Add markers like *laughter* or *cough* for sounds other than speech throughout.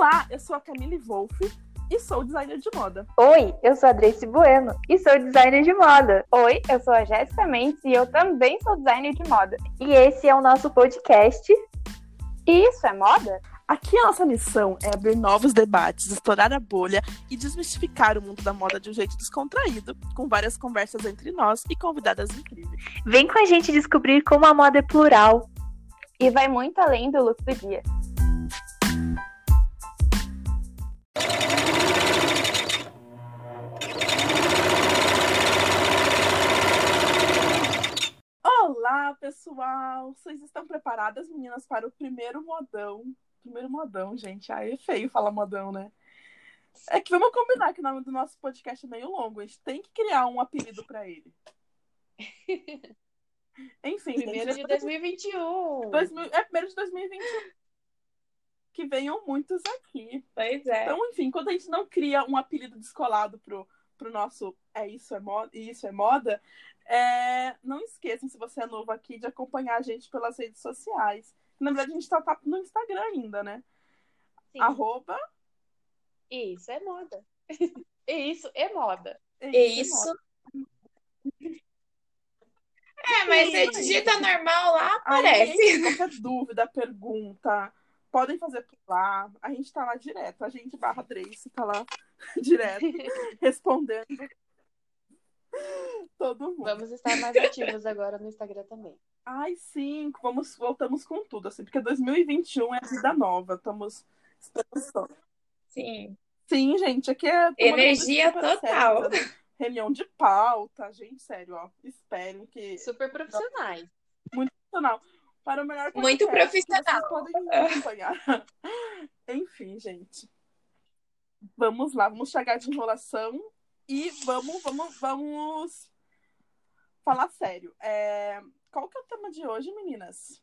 Olá, eu sou a Camille Wolff e sou designer de moda. Oi, eu sou a Drake Bueno e sou designer de moda. Oi, eu sou a Jéssica Mendes e eu também sou designer de moda. E esse é o nosso podcast. E isso é moda? Aqui a nossa missão é abrir novos debates, estourar a bolha e desmistificar o mundo da moda de um jeito descontraído, com várias conversas entre nós e convidadas incríveis. Vem com a gente descobrir como a moda é plural e vai muito além do look do dia. Pessoal! Vocês estão preparadas, meninas, para o primeiro modão? Primeiro modão, gente. Aí é feio falar modão, né? É que vamos combinar que o nome do nosso podcast é meio longo. A gente tem que criar um apelido para ele. *laughs* Enfim. Primeiro de 2021. 2000, é primeiro de 2021. Que venham muitos aqui. Pois é. Então, enfim, quando a gente não cria um apelido descolado pro, pro nosso É Isso é Moda, isso é moda é, não esqueçam, se você é novo aqui, de acompanhar a gente pelas redes sociais. Na verdade, a gente tá, tá no Instagram ainda, né? Sim. Arroba. Isso é moda. *laughs* Isso é moda. E Isso. É, mas você digita normal lá, aparece. Aí, qualquer dúvida, pergunta, podem fazer por lá. A gente tá lá direto. A gente barra Trace tá lá *laughs* direto, *laughs* respondendo *laughs* todo mundo. Vamos estar mais ativos agora no Instagram também. Ai, sim, vamos, voltamos com tudo, assim, porque 2021 é vida nova. Estamos expansão. Sim. Sim, gente, aqui é. Energia total. né? Reunião de pauta, gente, sério, ó. Esperem que. Super profissionais. Muito profissional. Para o melhor Muito profissional. Vocês podem acompanhar. *laughs* Enfim, gente. Vamos lá, vamos chegar de enrolação e vamos, vamos, vamos falar sério. É, Qual que é o tema de hoje, meninas?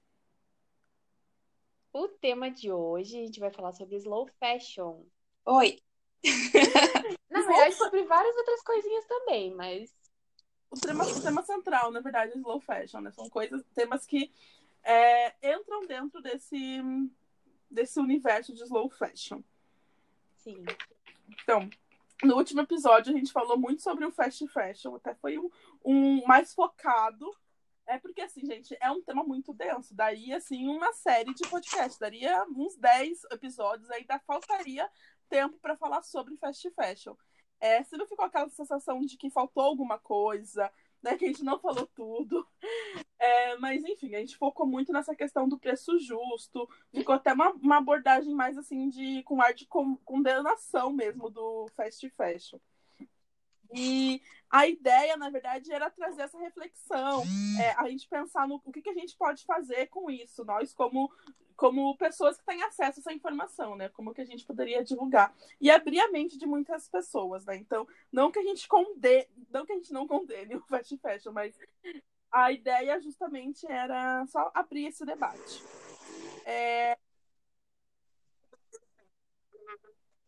O tema de hoje, a gente vai falar sobre slow fashion. Oi. *laughs* Na verdade, sobre várias outras coisinhas também, mas O tema, o tema central, na verdade, é slow fashion, né? São coisas, temas que é, entram dentro desse, desse universo de slow fashion. sim. Então, no último episódio a gente falou muito sobre o fast fashion, até foi um, um mais focado. É porque, assim, gente, é um tema muito denso. Daria, assim, uma série de podcasts. Daria uns 10 episódios, ainda faltaria tempo para falar sobre fast fashion. É, se não ficou aquela sensação de que faltou alguma coisa, né, que a gente não falou tudo. É, mas, enfim, a gente focou muito nessa questão do preço justo. Ficou até uma, uma abordagem mais, assim, de com ar de con- condenação mesmo do fast fashion. E a ideia, na verdade, era trazer essa reflexão, é, a gente pensar no o que, que a gente pode fazer com isso, nós como, como pessoas que têm acesso a essa informação, né? Como que a gente poderia divulgar. E abrir a mente de muitas pessoas, né? Então, não que a gente condene, não que a gente não condene o fast fashion, mas a ideia justamente era só abrir esse debate. É,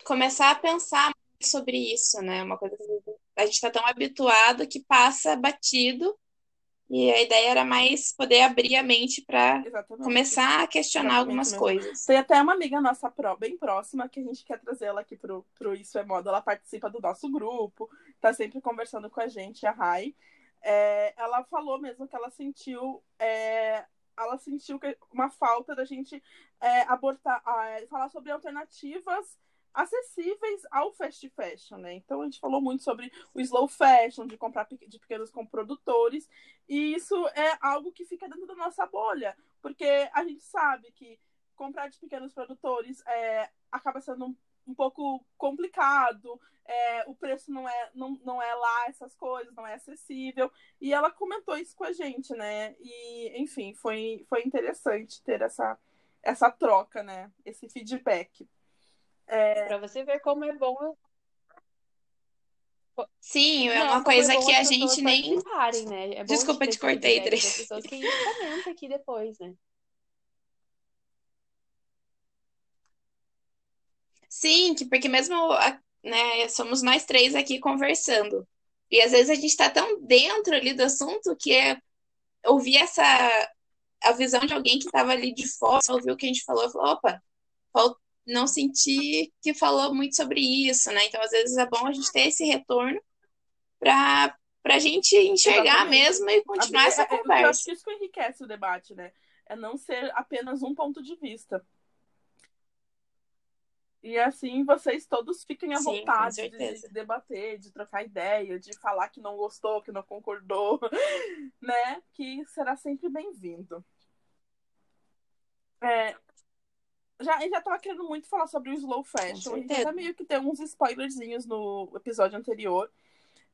Começar a pensar sobre isso, né? Uma coisa que a gente está tão habituado que passa batido. E a ideia era mais poder abrir a mente para começar a questionar Exatamente algumas coisas. Tem até uma amiga nossa pró- bem próxima que a gente quer trazer ela aqui pro, pro Isso é Moda. Ela participa do nosso grupo, tá sempre conversando com a gente, a Rai. É, ela falou mesmo que ela sentiu. é, ela sentiu que uma falta da gente é, abortar, falar sobre alternativas acessíveis ao fast fashion, né? Então a gente falou muito sobre o slow fashion, de comprar de pequenos com produtores, e isso é algo que fica dentro da nossa bolha, porque a gente sabe que comprar de pequenos produtores é, acaba sendo um, pouco complicado, é, o preço não é, não, não é lá essas coisas, não é acessível. E ela comentou isso com a gente, né? E, enfim, foi, foi interessante ter essa, essa troca, né? Esse feedback. Pra você ver como é bom. Sim, é uma como coisa que a as pessoas gente nem. né? É Desculpa, te cortei, Dres. pessoas que *laughs* a gente comenta aqui depois, né? Sim, que porque mesmo, a- né, somos nós três aqui conversando. E às vezes a gente tá tão dentro ali do assunto que é ouvir essa a visão de alguém que estava ali de fora, ouviu o que a gente falou, falou, opa, não senti que falou muito sobre isso, né? Então, às vezes é bom a gente ter esse retorno para a gente enxergar Exatamente. mesmo e continuar essa É, é, Eu acho conversa. que isso que enriquece o debate, né? É não ser apenas um ponto de vista. E assim vocês todos fiquem à Sim, vontade de, debater, de trocar ideia, de falar que não gostou, que não concordou, *laughs* né? Que será sempre bem-vindo. É, já, eu já tava querendo muito falar sobre o slow fashion. A gente meio que tem uns spoilerzinhos no episódio anterior.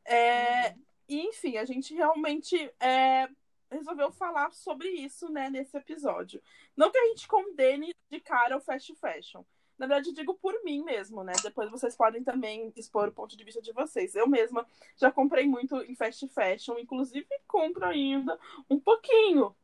É, E, enfim, a gente realmente é, resolveu falar sobre isso, né, nesse episódio. Não que a gente condene de cara o fast fashion. Na verdade, digo por mim mesmo, né? Depois vocês podem também expor o ponto de vista de vocês. Eu mesma já comprei muito em fast fashion, inclusive compro ainda um pouquinho.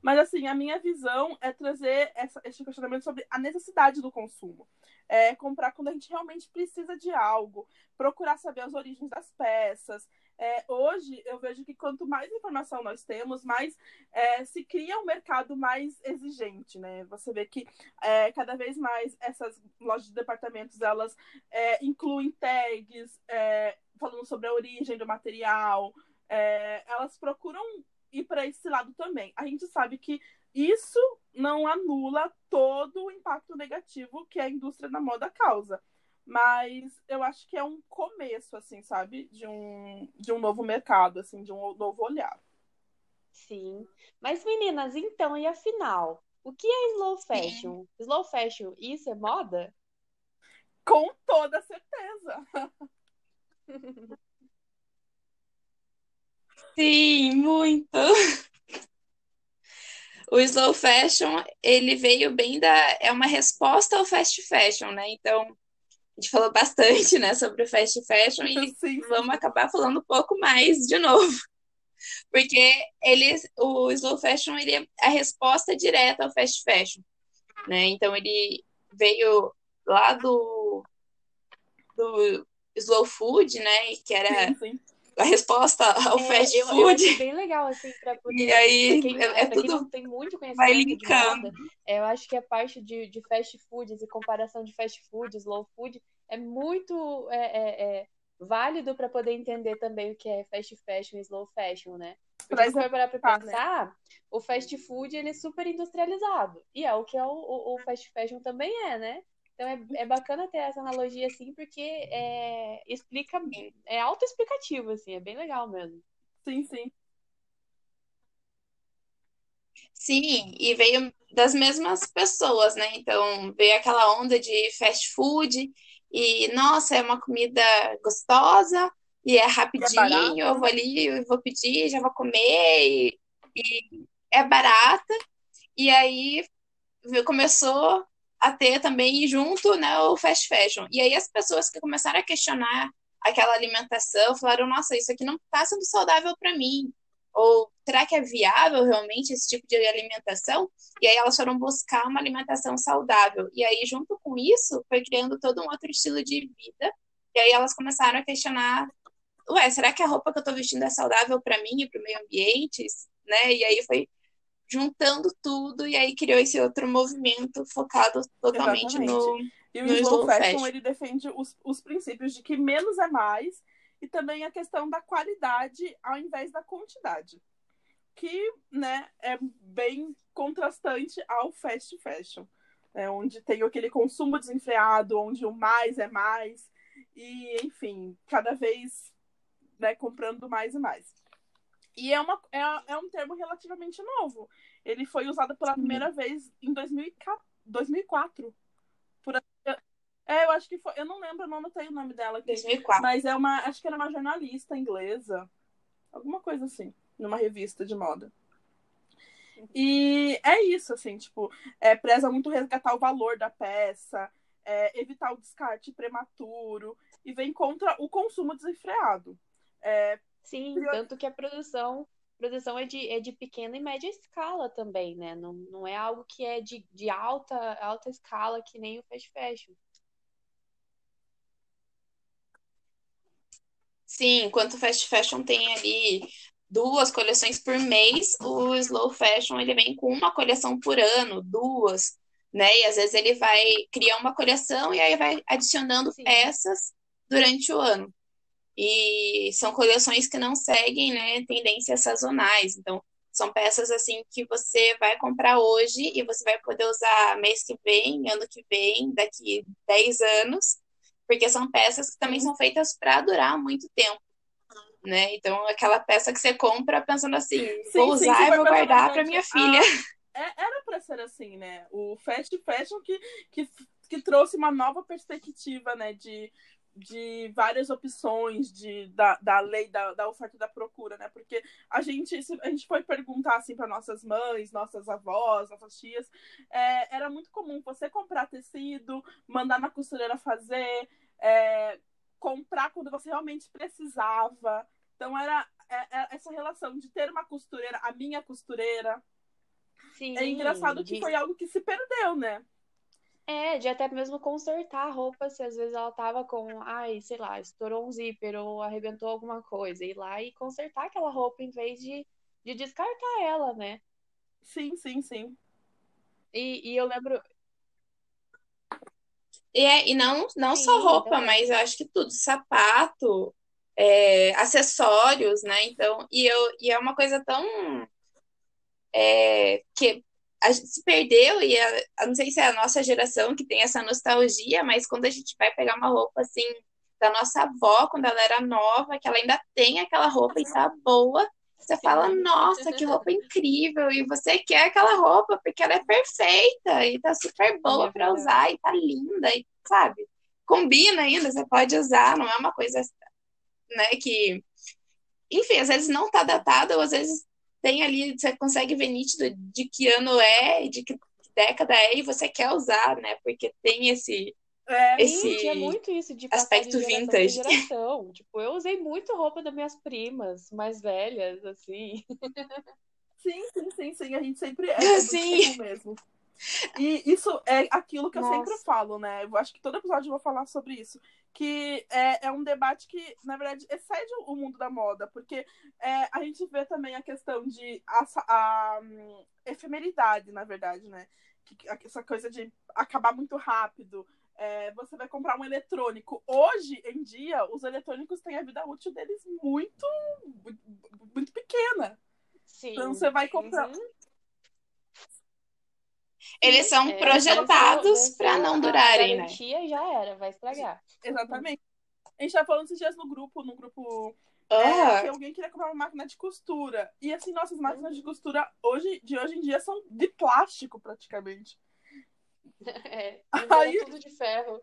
Mas, assim, a minha visão é trazer essa, esse questionamento sobre a necessidade do consumo. É comprar quando a gente realmente precisa de algo, procurar saber as origens das peças. É, hoje, eu vejo que quanto mais informação nós temos, mais é, se cria um mercado mais exigente, né? Você vê que é, cada vez mais essas lojas de departamentos, elas é, incluem tags é, falando sobre a origem do material, é, elas procuram ir para esse lado também. A gente sabe que isso não anula todo o impacto negativo que a indústria da moda causa. Mas eu acho que é um começo, assim, sabe? De um, de um novo mercado, assim, de um novo olhar. Sim. Mas, meninas, então, e afinal? O que é slow fashion? Slow fashion, isso é moda? Com toda certeza. *laughs* Sim, muito. O slow fashion, ele veio bem da. É uma resposta ao fast fashion, né? Então, a gente falou bastante, né, sobre o fast fashion e *laughs* Sim, vamos acabar falando um pouco mais de novo. Porque ele, o slow fashion, ele é a resposta direta ao fast fashion, né? Então, ele veio lá do, do slow food, né? Que era sim, sim. A resposta ao É, fast eu, eu food. acho bem legal, assim, pra *laughs* poder. E aí, quem, é- é quem tudo não tem muito vai conhecimento de linkando. moda, é, eu acho que a parte de, de fast foods e comparação de fast food, slow food, é muito é, é, é, válido para poder entender também o que é fast fashion e slow fashion, né? Porque se for parar pra né? pensar, o fast food ele é super industrializado. E é o que é o, o, o fast fashion também é, né? Então é, é bacana ter essa analogia assim, porque é, explica, é autoexplicativo, assim, é bem legal mesmo. Sim, sim. Sim, e veio das mesmas pessoas, né? Então, veio aquela onda de fast food e, nossa, é uma comida gostosa e é é rapidinho, barato, eu vou ali, eu vou pedir, já vou comer e, e é barata. E aí começou a ter também junto, né, o fast fashion. E aí as pessoas que começaram a questionar aquela alimentação falaram, nossa, isso aqui não está sendo saudável para mim. Ou será que é viável realmente esse tipo de alimentação? E aí elas foram buscar uma alimentação saudável. E aí, junto com isso, foi criando todo um outro estilo de vida. E aí elas começaram a questionar, ué, será que a roupa que eu tô vestindo é saudável para mim e para o meio ambiente? Né? E aí foi juntando tudo e aí criou esse outro movimento focado totalmente Exatamente. no, E o no slow slow fashion, fashion. ele defende os, os princípios de que menos é mais e também a questão da qualidade ao invés da quantidade. Que, né, é bem contrastante ao fast fashion. É, onde tem aquele consumo desenfreado, onde o mais é mais. E, enfim, cada vez né, comprando mais e mais. E é, uma, é, é um termo relativamente novo. Ele foi usado pela primeira vez em 2004. 2004 por, é, eu acho que foi. Eu não lembro, eu não anotei o nome dela aqui. 2004. Mas é uma. Acho que era uma jornalista inglesa. Alguma coisa assim. Numa revista de moda. E é isso, assim, tipo, é, preza muito resgatar o valor da peça, é, evitar o descarte prematuro e vem contra o consumo desenfreado. É, Sim, tanto que a produção, produção é de, é de pequena e média escala também, né? Não, não é algo que é de, de alta, alta escala, que nem o fast fashion. Sim, enquanto o fast fashion tem ali duas coleções por mês, o slow fashion ele vem com uma coleção por ano, duas, né? E às vezes ele vai criar uma coleção e aí vai adicionando Sim. peças durante o ano. E são coleções que não seguem, né, tendências sazonais. Então, são peças assim que você vai comprar hoje e você vai poder usar mês que vem, ano que vem, daqui 10 anos, porque são peças que também são feitas para durar muito tempo. Né? Então, aquela peça que você compra pensando assim, Sim, vou sim, usar você e vou guardar para minha ah, filha. É- era pra ser assim, né? O fast fashion que, que, que trouxe uma nova perspectiva, né? De, de várias opções de, da, da lei da, da oferta e da procura, né? Porque a gente, a gente foi perguntar assim para nossas mães, nossas avós, nossas tias, é, era muito comum você comprar tecido, mandar na costureira fazer, é, comprar quando você realmente precisava. Então era é- é essa relação de ter uma costureira, a minha costureira. Sim, É engraçado que de- foi algo que se perdeu, né? É, de até mesmo consertar a roupa, se às vezes ela tava com, ai, sei lá, estourou um zíper ou arrebentou alguma coisa, ir lá e consertar aquela roupa em vez de, de descartar ela, né? Sim, sim, sim. E, e eu lembro, E, é- e não, não Sim, só roupa, também. mas eu acho que tudo, sapato, é, acessórios, né? Então, e, eu, e é uma coisa tão é, que a gente se perdeu, e a, não sei se é a nossa geração que tem essa nostalgia, mas quando a gente vai pegar uma roupa assim da nossa avó, quando ela era nova, que ela ainda tem aquela roupa e tá boa, você fala, nossa, que roupa incrível! E você quer aquela roupa porque ela é perfeita e tá super boa É para verdade. usar e tá linda, e sabe? Combina ainda, você pode usar, não é uma coisa, né, que, enfim, às vezes não tá datada, ou às vezes tem ali, você consegue ver nítido de que ano é, e de que década é, e você quer usar, né? Porque tem esse, É, esse Sim, tinha muito isso de aspecto de geração vintage. geração. *laughs* Tipo, eu usei muito roupa das minhas primas mais velhas, assim. *laughs* sim, sim, sim, sim. A gente sempre é, *laughs* é Sim. comum mesmo. E isso é aquilo que eu sempre Nossa. falo, né? Eu acho que todo episódio eu vou falar sobre isso. Que é, é um debate que, na verdade, excede o mundo da moda, porque é, a gente vê também a questão de a, a, hum, efemeridade, na verdade, né? Que, que- essa coisa de acabar muito rápido. É, você vai comprar um eletrônico. Hoje em dia, os eletrônicos têm a vida útil deles muito, muito, muito pequena. Sim. Então você vai comprar. Uhum. Eles são É, projetados para não durarem, né? garantia já era, vai estragar. Exatamente. A gente tava falando esses dias no grupo, no grupo é, Ah, que alguém queria comprar uma máquina de costura. E assim, nossas máquinas de costura hoje, de hoje em dia são de plástico, praticamente. *laughs* É, Aí- tudo de ferro.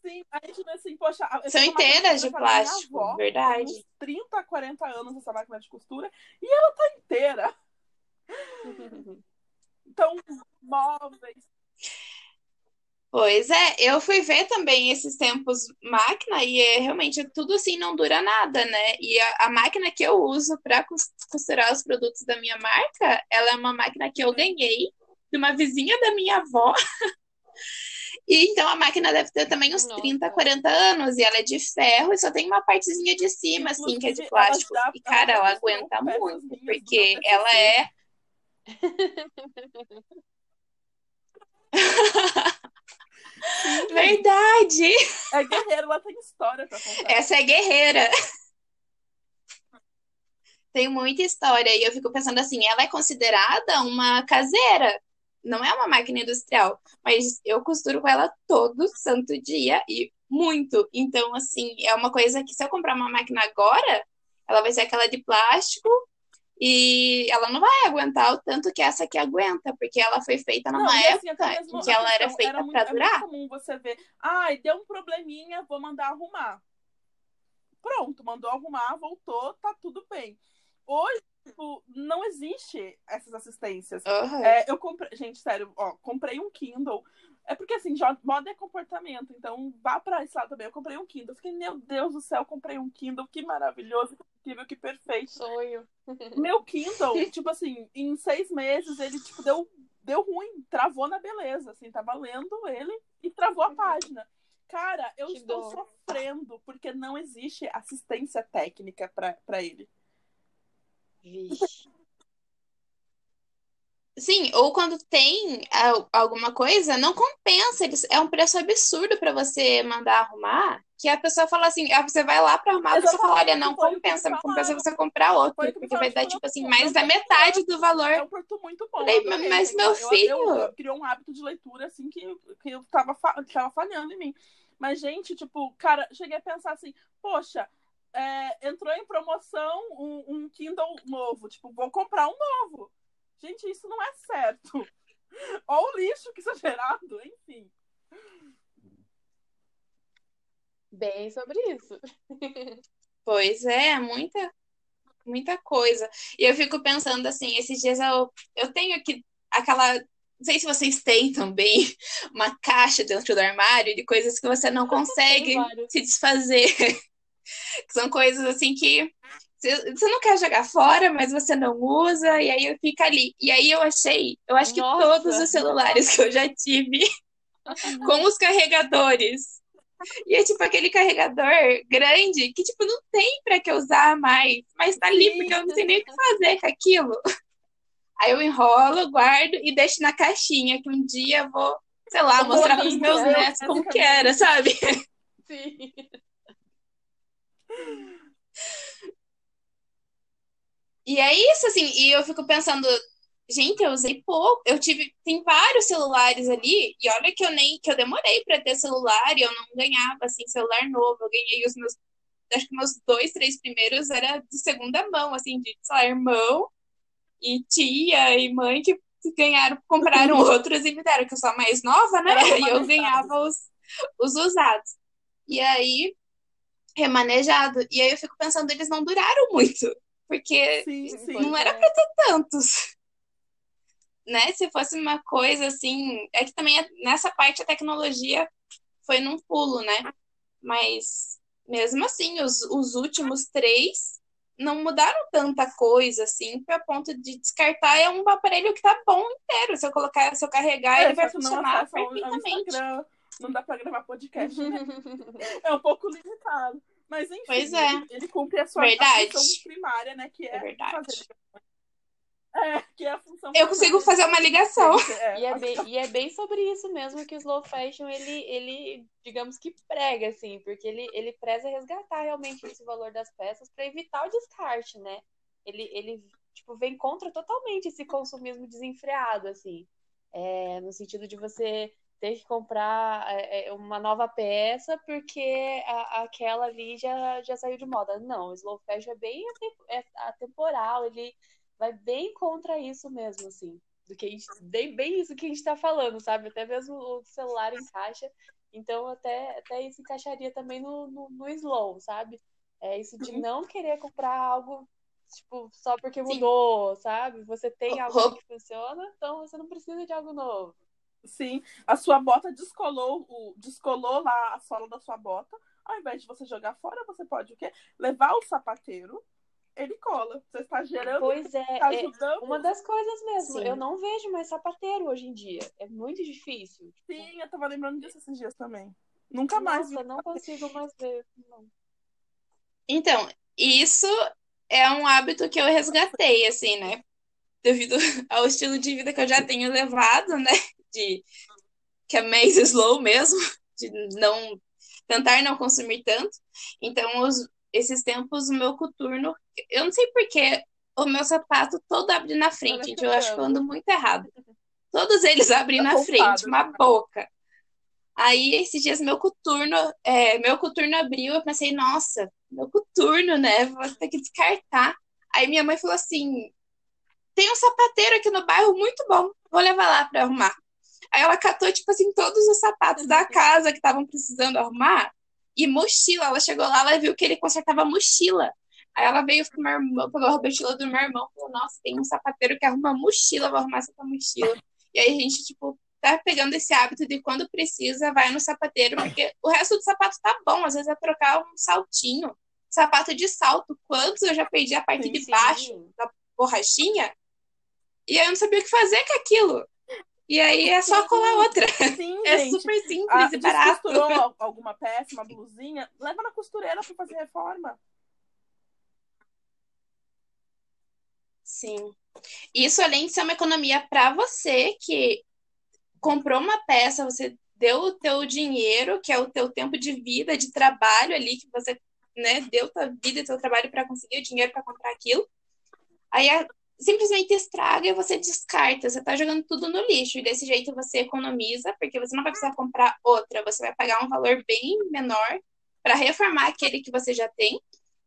Sim, a gente vê assim, poxa. eu São inteiras de plástico, avó, verdade. Uns 30, 40 anos essa máquina de costura e ela tá inteira. *laughs* Então, móveis. Pois é, eu fui ver também esses tempos máquina e é realmente tudo assim não dura nada, né? E a, a máquina que eu uso para costurar os produtos da minha marca, ela é uma máquina que eu ganhei de uma vizinha da minha avó. *laughs* E então a máquina deve ter também uns Nossa. 30, 40 anos e ela é de ferro e só tem uma partezinha de cima assim que é de plástico. E cara, ela aguenta muito, porque ela é verdade. É guerreira, ela tem história pra contar. Essa é guerreira. Tem muita história. E eu fico pensando assim, ela é considerada uma caseira. Não é uma máquina industrial. Mas eu costuro com ela todo santo dia e muito. Então, assim, é uma coisa que se eu comprar uma máquina agora, ela vai ser aquela de plástico e ela não vai aguentar o tanto que essa aqui aguenta, porque ela foi feita numa Não, e assim, época mesmo em que ela era feita muito, pra é muito durar. comum você ver, ai, deu um probleminha, vou mandar arrumar. Pronto, mandou arrumar, voltou, tá tudo bem. Hoje, tipo, não existe essas assistências. Aham. É, eu comprei, gente, sério, ó, comprei um Kindle. É porque assim, já, moda é comportamento, então vá pra esse lado também. Eu comprei um Kindle. Fiquei, meu Deus do céu, comprei um Kindle, que maravilhoso, incrível, que perfeito. Sonho. Meu Kindle, *laughs* tipo assim, em seis meses ele, tipo, deu, deu ruim, travou na beleza, assim, tava lendo ele e travou a página. Cara, eu Que estou dó. sofrendo porque não existe assistência técnica pra ele. Vixe. Sim, ou quando tem alguma coisa, não compensa. Eles, é um preço absurdo para você mandar arrumar. Que a pessoa fala assim, ah, você vai lá para arrumar, a pessoa fala, olha, não compensa, me compensa você comprar outro, porque vai dar, tipo assim, não, mais não da metade do valor. É um produto muito bom. Falei, mas meu eu- eu- filho- Eu, eu criou um hábito de leitura, assim, que, que eu tava, tava falhando em mim. Mas, gente, tipo, cara, cheguei a pensar assim, poxa, é, entrou em promoção um, um Kindle novo. Tipo, vou comprar um novo. Gente, isso não é certo. *laughs* Ou o lixo que isso é gerado, enfim. Bem sobre isso. *laughs* Pois é, muita, muita coisa. E eu fico pensando assim, esses dias eu, eu tenho aqui aquela. Não sei se vocês têm também *laughs* uma caixa dentro do armário de coisas que você não consegue se desfazer. São coisas assim que você não quer jogar fora, mas você não usa, e aí fica ali. E aí eu achei, eu acho que Nossa! todos os celulares que eu já tive com os carregadores. E é tipo aquele carregador grande que, tipo, não tem pra que usar mais, mas tá ali porque eu não sei nem o que fazer com aquilo. Aí eu enrolo, guardo e deixo na caixinha, que um dia eu vou, sei lá, mostrar pros meus netos como que era, sabe? Sim. *laughs* E é isso, assim, e eu fico pensando, gente, eu usei pouco, eu tive, tem vários celulares ali, e olha que eu nem, que eu demorei pra ter celular, e eu não ganhava, assim, celular novo, eu ganhei os meus, acho que meus dois, três primeiros era de segunda mão, assim, de, sei lá, irmão, e tia, e mãe que ganharam, compraram *laughs* outros e me deram, que eu sou a mais nova, né, e eu ganhava os, os usados. E aí, remanejado, e aí eu fico pensando, eles não duraram muito, porque Sim, sim. não era pra tantos. Né? Se fosse uma coisa assim. É que também nessa parte a tecnologia foi num pulo, né? Mas mesmo assim, os, os últimos três não mudaram tanta coisa assim, para ponto de descartar é um aparelho que tá bom inteiro. Se eu colocar, se eu carregar, É, ele vai funcionar perfeitamente. Não dá pra gravar podcast, né? *laughs* É um pouco limitado. Mas enfim, Pois é. ele, ele cumpre a sua Verdade. função primária, né? Que é, É verdade. fazer. É, que é a função Eu consigo primária. fazer uma ligação. É, E é, bem, e é bem sobre isso mesmo que o slow fashion, ele, ele digamos que prega, assim, porque ele, ele preza resgatar realmente esse valor das peças para evitar o descarte, né? Ele, ele tipo, vem contra totalmente esse consumismo desenfreado, assim. É, no sentido de você ter que comprar é, é, uma nova peça porque a- aquela ali já, já saiu de moda. Não, o slow fashion é bem é atemporal, ele vai bem contra isso mesmo, assim do que a gente, bem, isso que a gente tá falando, sabe? Até mesmo o celular encaixa. Então, até, até isso encaixaria também no, no, no slow, sabe? É isso de Uhum. não querer comprar algo, tipo, só porque Sim. mudou, sabe? Você tem *laughs* algo que funciona, então você não precisa de algo novo. Sim, a sua bota descolou, o, descolou lá a sola da sua bota. Ao invés de você jogar fora, você pode o quê? Levar o sapateiro, ele cola. Você está gerando, Pois é, está é ajudando. uma das coisas mesmo. Sim. Eu não vejo mais sapateiro hoje em dia. É muito difícil. Tipo, Sim, eu tava lembrando disso esses dias também. Nunca mais vi. Nossa, não consigo mais ver. Não. Então, isso é um hábito que eu resgatei, assim, né? Devido *laughs* ao estilo de vida que eu já tenho levado, né? De que é mais slow mesmo, *laughs* de não tentar não consumir tanto. Então, os- esses tempos, o meu coturno, eu não sei porquê, o meu sapato todo abre na frente, gente. Eu acho que eu ando muito errado. Todos eles abrem Tá na poupado, frente, uma boca. Aí, esses dias, meu coturno, é, meu coturno abriu, eu pensei, nossa, meu coturno, né? Vou ter que descartar. Aí minha mãe falou assim: tem um sapateiro aqui no bairro muito bom, vou levar lá pra arrumar. Aí ela catou, tipo assim, todos os sapatos da casa que estavam precisando arrumar e mochila. Ela chegou lá, ela viu que ele consertava mochila. Aí ela veio com o meu irmão, pegou a mochila do meu irmão e falou: Nossa, tem um sapateiro que arruma mochila, vou arrumar essa mochila. E aí a gente, tipo, tá pegando esse hábito de quando precisa, vai no sapateiro, porque o resto do sapato tá bom. Às vezes é trocar um saltinho, sapato de salto. Quantos eu já perdi a parte Sim, de Sim. baixo, borrachinha, e aí eu não sabia o que fazer com aquilo. E aí é só colar outra. Sim, *laughs* É gente. super simples Ah, e barato. descosturou al- alguma peça, uma blusinha, leva na costureira pra fazer reforma. Sim. Isso, além de ser uma economia para você, que comprou uma peça, você deu o teu dinheiro, que é o teu tempo de vida, de trabalho ali, que você né, deu tua vida e teu trabalho para conseguir o dinheiro para comprar aquilo. Aí a, simplesmente estraga e você descarta, você tá jogando tudo no lixo. E desse jeito você economiza, porque você não vai precisar comprar outra, você vai pagar um valor bem menor para reformar aquele que você já tem,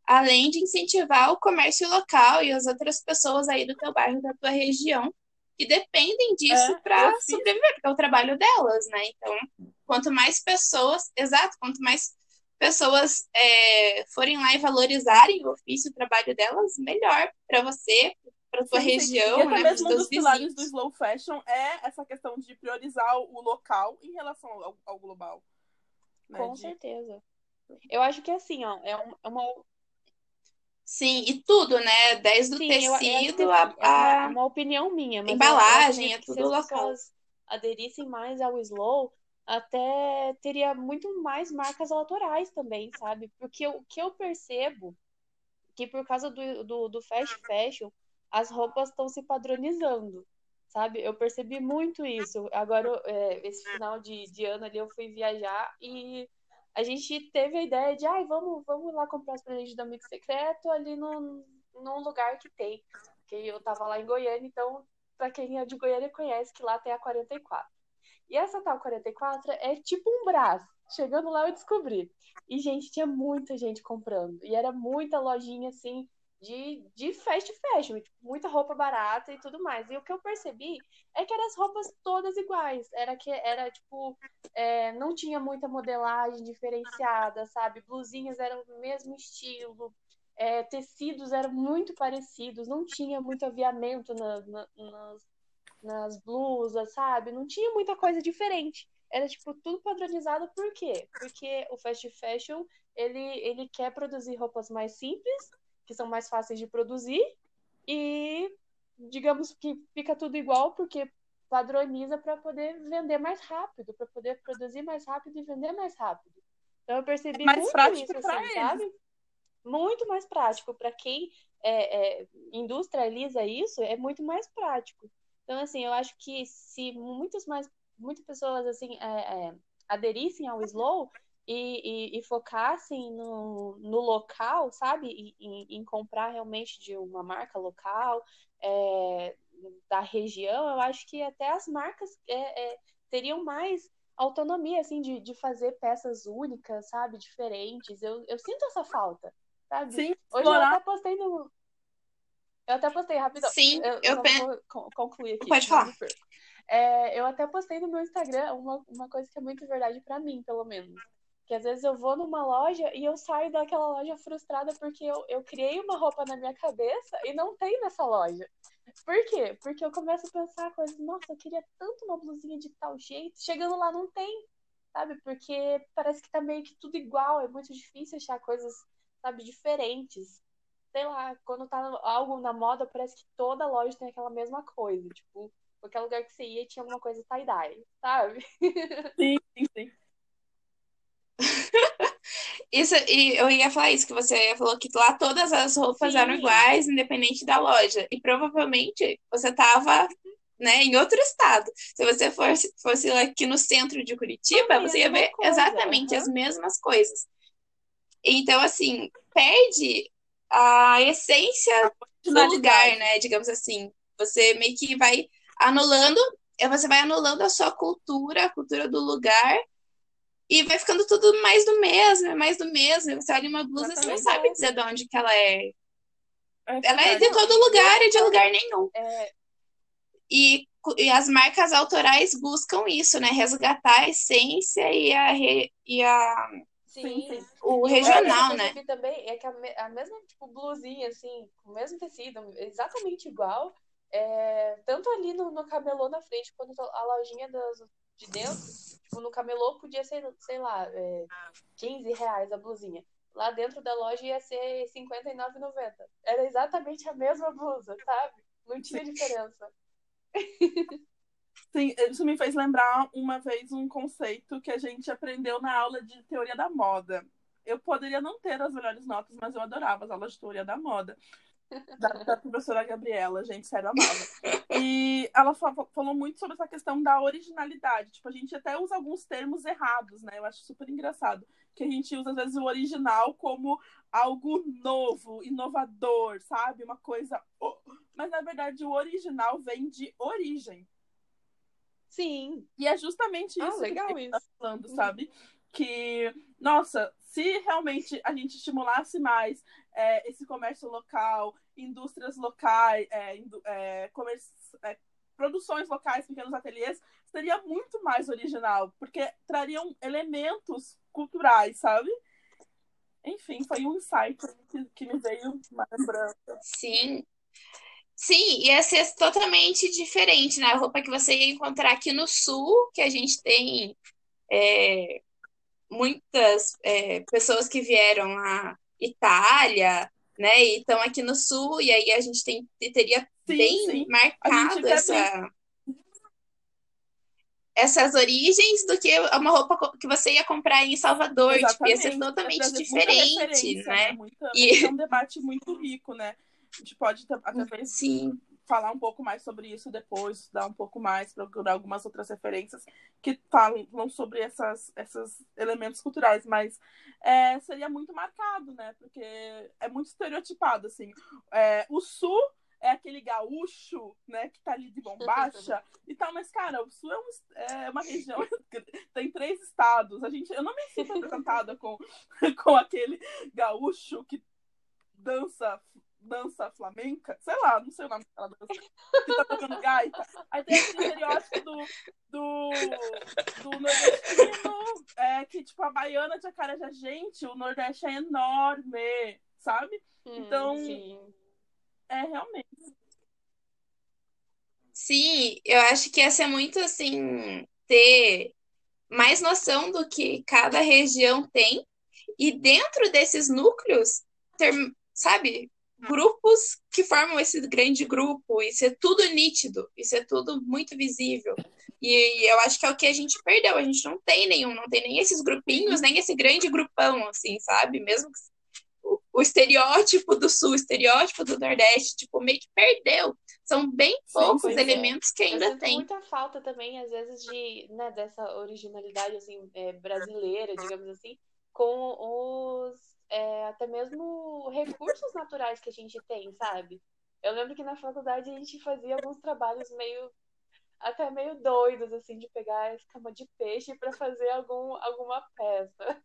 além de incentivar o comércio local e as outras pessoas aí do teu bairro, da tua região, que dependem disso É, para sobreviver, porque é o trabalho delas, né? Então, quanto mais pessoas, exato, quanto mais pessoas é, forem lá e valorizarem o ofício, o trabalho delas, melhor para você, para tua Sim, sim. região, E até né, mesmo um dos pilares do slow fashion é essa questão de priorizar o local em relação ao, ao global. né? Com De- certeza. Eu acho que assim, ó, é um- é uma, Sim, e tudo, né? Desde o Sim, eu, eu tecido assim, é uma, a, a... uma opinião minha, embalagem, é tudo se as local. pessoas aderissem mais ao slow, até teria muito mais marcas autorais também, sabe? Porque o que eu percebo que por causa do, do, do fast fashion, as roupas estão se padronizando, sabe? Eu percebi muito isso. Agora, é, esse final de, de ano ali, eu fui viajar e a gente teve a ideia de, ai, vamos, vamos lá comprar os presentes do amigo secreto ali no, num lugar que tem. Porque eu tava lá em Goiânia, então, pra quem é de Goiânia conhece que lá tem a 44. E essa tal 44 é tipo um braço. Chegando lá eu descobri. E, gente, tinha muita gente comprando. E era muita lojinha, assim, de, de fast fashion. Tipo, muita roupa barata e tudo mais. E o que eu percebi é que eram as roupas todas iguais. Era que era, tipo, é, não tinha muita modelagem diferenciada, sabe? Blusinhas eram do mesmo estilo. É, tecidos eram muito parecidos. Não tinha muito aviamento na, na, nas, nas blusas, sabe? Não tinha muita coisa diferente era tipo tudo padronizado por quê? Porque o fast fashion ele, ele quer produzir roupas mais simples, que são mais fáceis de produzir, e digamos que fica tudo igual porque padroniza para poder vender mais rápido, para poder produzir mais rápido e vender mais rápido. Então eu percebi É mais muito prático isso, assim, sabe? Muito mais prático para quem é, é, industrializa isso, é muito mais prático. Então assim, eu acho que se muitas mais muitas pessoas assim é, é, aderissem ao slow e, e, e focassem no, no, local, sabe? E, em, em, comprar realmente de uma marca local, é, da região, eu acho que até as marcas é, teriam mais autonomia, assim, de, de fazer peças únicas, sabe? Diferentes. Eu, eu sinto essa falta, sabe? Sim, Hoje eu até postei no... Eu até postei rapidão. Sim, eu, eu penso. vou concluir aqui. Pode falar. É, eu até postei no meu Instagram uma, uma coisa que é muito verdade para mim, pelo menos. Que às vezes eu vou numa loja e eu saio daquela loja frustrada porque eu, eu criei uma roupa na minha cabeça e não tem nessa loja. Por quê? Porque eu começo a pensar coisas, nossa, eu queria tanto uma blusinha de tal jeito. Chegando lá não tem, sabe? Porque parece que tá meio que tudo igual, é muito difícil achar coisas, sabe, diferentes. Sei lá, quando tá algo na moda, parece que toda loja tem aquela mesma coisa. Tipo, qualquer lugar que você ia tinha alguma coisa tie-dye, sabe? Sim, sim, sim. *laughs* Isso, e eu ia falar isso, que você falou que lá todas as roupas Sim. eram iguais, independente da loja. E provavelmente você tava, né, em outro estado. Se você fosse, fosse aqui no centro de Curitiba, A você ia ver coisa, exatamente as mesmas coisas. Então, assim, perde a essência do lugar, né? Digamos assim. Você meio que vai anulando, eh, você vai anulando a sua cultura, a cultura do lugar, e vai ficando tudo mais do mesmo, mais do mesmo. Você olha uma blusa, você não sabe dizer de onde que ela é. É Ela é de todo lugar e de lugar nenhum. É, E, e as marcas autorais buscam isso, né? Resgatar a essência e a, re- e a sim. Sim, sim. o regional, coisa que eu né? também é que a, me- a mesma tipo, blusinha, assim, com o mesmo tecido, exatamente igual, é, tanto ali no, no camelô na frente, quanto a lojinha das, de dentro, tipo, no camelô podia ser, sei lá, é, 15 reais a blusinha. Lá dentro da loja ia ser R$ 59,90. Era exatamente a mesma blusa, sabe? Não tinha diferença. Sim, isso me fez lembrar uma vez um conceito que a gente aprendeu na aula de teoria da moda. Eu poderia não ter as melhores notas, mas eu adorava as aulas de teoria da moda. Da, da professora Gabriela, gente, sério, amava. E ela falou muito sobre essa questão da originalidade. Tipo, a gente até usa alguns termos errados, né? Eu acho super engraçado. Que a gente usa, às vezes, o original como algo novo, inovador, sabe? Uma coisa. Mas, na verdade, o original vem de origem. Sim. E é justamente ah, isso legal que a gente isso. tá falando, sabe? Que, nossa, se realmente a gente estimulasse mais é, esse comércio local, indústrias locais, é, é, é, produções locais, pequenos ateliês, seria muito mais original, porque trariam elementos culturais, sabe? Enfim, foi um insight que, que me veio uma lembrança. Sim. Sim, ia ser totalmente diferente, né? A roupa que você ia encontrar aqui no sul, que a gente tem é, muitas é, pessoas que vieram à Itália, né? E estão aqui no sul, e aí a gente tem, teria sim, bem sim. marcado essa, essas origens do que uma roupa que você ia comprar em Salvador. Tipo, ia ser totalmente diferente, né? né? Muita, e... É um debate muito rico, né? A gente pode até Sim. Falar um pouco mais sobre isso depois, estudar um pouco mais, procurar algumas outras referências que falam sobre essas, esses elementos culturais, mas é, seria muito marcado, né? Porque é muito estereotipado, assim. É, o Sul é aquele gaúcho, né, que tá ali de bombacha e tal, mas, cara, o Sul é, um, é uma região, *laughs* tem três estados, a gente, eu não me sinto representada com, *laughs* com aquele gaúcho que dança dança flamenca, sei lá, não sei o nome daquela dança, que tá tocando *laughs* gaita. Aí tem esse estereótipo do, do, do nordestino, é, que tipo, a baiana de Acarajé, gente, o Nordeste é enorme, sabe? Hum, então, sim. é realmente. Sim, eu acho que ia ser muito assim, ter mais noção do que cada região tem, e dentro desses núcleos, ter, sabe, grupos que formam esse grande grupo, isso é tudo nítido, isso é tudo muito visível. E eu acho que é o que a gente perdeu, a gente não tem nenhum, não tem nem esses grupinhos, nem esse grande grupão, assim, sabe? Mesmo o, o estereótipo do sul, o estereótipo do nordeste, tipo, meio que perdeu. São bem poucos sim, elementos é. que ainda tem. muita falta também, às vezes, de, né, dessa originalidade, assim, é, brasileira, digamos assim, com os é, até mesmo recursos naturais que a gente tem, sabe? Eu lembro que na faculdade a gente fazia alguns trabalhos meio até meio doidos, assim, de pegar escama de peixe para fazer algum, alguma peça.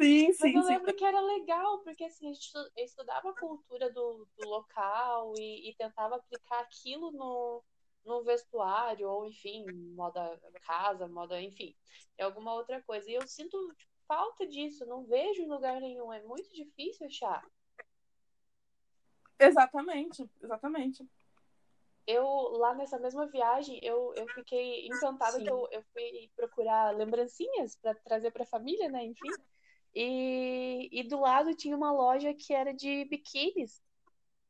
Sim, sim, Mas eu sim. lembro que era legal, porque assim, a gente estudava a cultura do, do local e, e, tentava aplicar aquilo no, no vestuário, ou enfim, moda casa, moda, enfim, alguma outra coisa. E eu sinto, tipo, falta disso, não vejo em lugar nenhum, é muito difícil achar. Exatamente, exatamente. Eu, lá nessa mesma viagem, eu, eu fiquei encantada Sim. que eu, eu fui procurar lembrancinhas para trazer para a família, né, enfim. E, e do lado tinha uma loja que era de biquínis.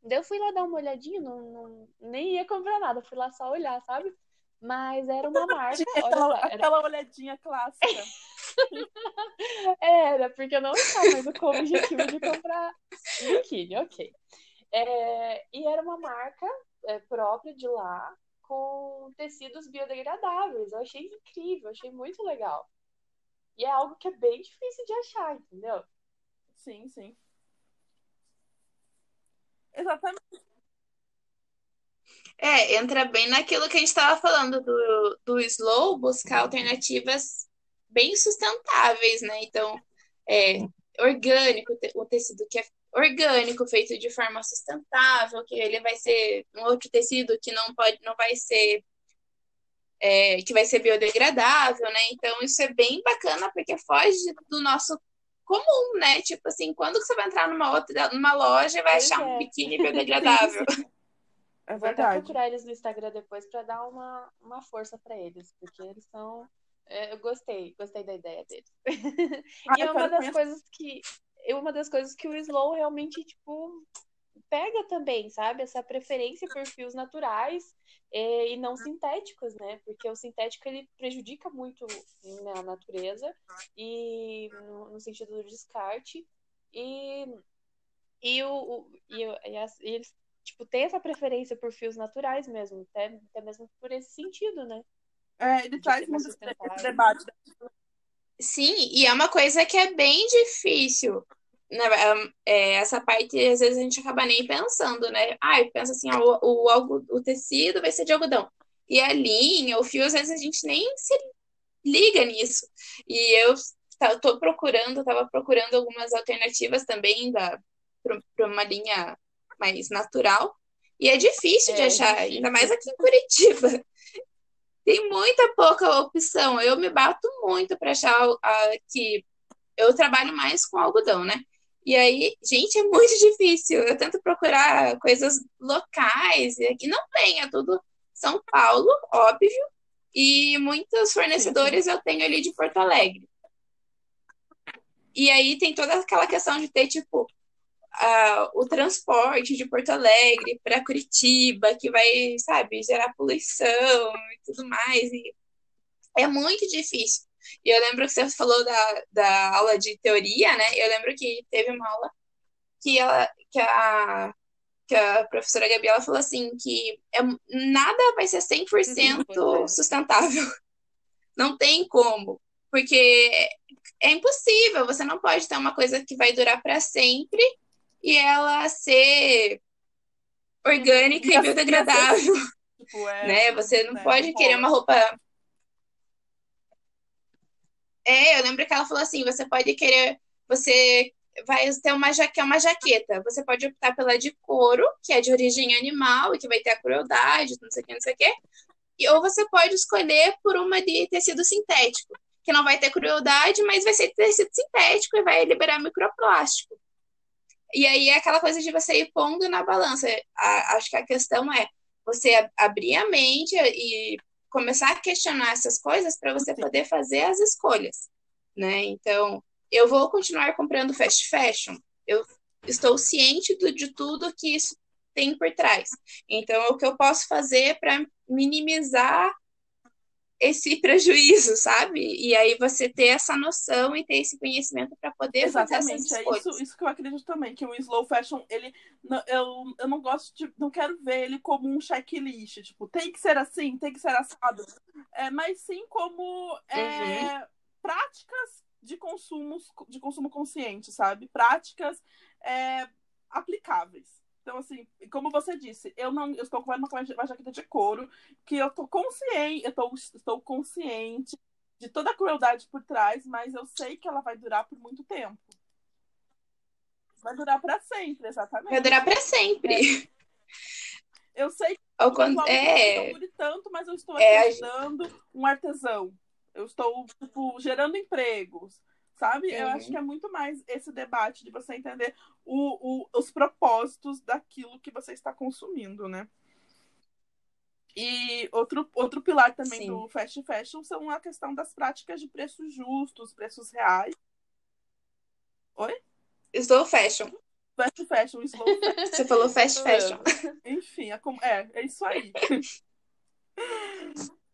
Daí eu fui lá dar uma olhadinha, não, não, nem ia comprar nada, fui lá só olhar, sabe? Mas era uma *laughs* marca. aquela, só, era... aquela olhadinha clássica. *laughs* *laughs* Era, porque eu não estava mais com o objetivo de comprar biquíni, ok. É, e era uma marca é, própria de lá, com tecidos biodegradáveis. Eu achei incrível, achei muito legal. E é algo que é bem difícil de achar, entendeu? Sim, sim. Exatamente. É, entra bem naquilo que a gente estava falando do, do slow, buscar alternativas bem sustentáveis, né? Então, é orgânico, o tecido que é orgânico, feito de forma sustentável, que ele vai ser um outro tecido que não pode, não vai ser é, que vai ser biodegradável, né? Então isso é bem bacana porque foge do nosso comum, né? Tipo assim, quando você vai entrar numa outra, numa loja e vai Pois achar é. um biquíni *laughs* biodegradável? É Vou até verdade. procurar eles no Instagram depois para dar uma, uma força para eles, porque eles são. É, eu gostei, gostei da ideia deles. Ah, *laughs* e é uma das conhecer. coisas que. É uma das coisas que o Slow realmente, tipo, pega também, sabe? Essa preferência por fios naturais é, e não sintéticos, né? Porque o sintético ele prejudica muito né, a natureza e no, no sentido do descarte. E, e, o, o- e, o- e as- e eles tipo, tem essa preferência por fios naturais mesmo, até, até mesmo por esse sentido, né? É, ele De traz muito esse debate. Sim, e é uma coisa que é bem difícil. Na- é, essa parte, às vezes, a gente acaba nem pensando, né? Ai, pensa assim, ó, o, o, o tecido vai ser de algodão. E a linha, o fio, às vezes a gente nem se liga nisso. E eu tô procurando, tava procurando algumas alternativas também da para uma linha mais natural. E é difícil de É, achar, difícil. ainda mais aqui em Curitiba. Tem muita pouca opção. Eu me bato muito para achar a, que eu trabalho mais com algodão, né? E aí, gente, é muito *laughs* difícil. Eu tento procurar coisas locais e aqui não tem, é tudo São Paulo, óbvio, e muitos fornecedores eu tenho ali de Porto Alegre. E aí tem toda aquela questão de ter, tipo, a- o transporte de Porto Alegre para Curitiba, que vai, sabe, gerar poluição e tudo mais. E é muito difícil. E eu lembro que você falou da, da aula de teoria, né? Eu lembro que teve uma aula que, ela, que, a, que a professora Gabi ela falou assim que é, nada vai ser 100% Pois é. sustentável. *laughs* Não tem como. Porque é impossível. Você não pode ter uma coisa que vai durar para sempre e ela ser orgânica E e biodegradável, *laughs* Tipo, é, né? Você não né, pode não querer uma roupa. É, eu lembro que ela falou assim: você pode querer, você vai ter uma jaqueta, uma jaqueta. Você pode optar pela de couro, que é de origem animal e que vai ter a crueldade, não sei o que, não sei o que. E, ou você pode escolher por uma de tecido sintético, que não vai ter crueldade, mas vai ser tecido sintético e vai liberar microplástico. E aí é aquela coisa de você ir pondo na balança. A- acho que a questão é você ab- abrir a mente e começar a questionar essas coisas para você poder fazer as escolhas, né? Então, eu vou continuar comprando fast fashion. Eu estou ciente do- de tudo que isso tem por trás. Então, o que eu posso fazer para minimizar esse *laughs* prejuízo, sabe? E aí você ter essa noção e ter esse conhecimento para poder fazer essas Exatamente, é escolhas. isso, isso que eu acredito também, que o slow fashion, ele, eu, eu não gosto de, não quero ver ele como um checklist, tipo, tem que ser assim, tem que ser assado, é, mas sim como é, práticas de consumo, de consumo consciente, sabe? Práticas é, aplicáveis. Então, assim, como você disse, eu não eu estou com uma, uma jaqueta de couro que eu estou consciente, eu tô, estou consciente de toda a crueldade por trás, mas eu sei que ela vai durar por muito tempo. Vai durar para sempre, exatamente. Vai durar para sempre. Eu sei que Ao o con- é, não dure tanto, mas eu estou É, ajudando um artesão. Eu estou, tipo, gerando empregos, sabe? Eu Uhum. acho que é muito mais esse debate de você entender o, o, os propósitos daquilo que você está consumindo, né? E outro, outro pilar também Sim. do fast fashion são a questão das práticas de preços justos, preços reais. slow fashion. Fast fashion, slow *laughs* fashion, Você falou fast fashion. enfim, é, é, é isso aí. *laughs*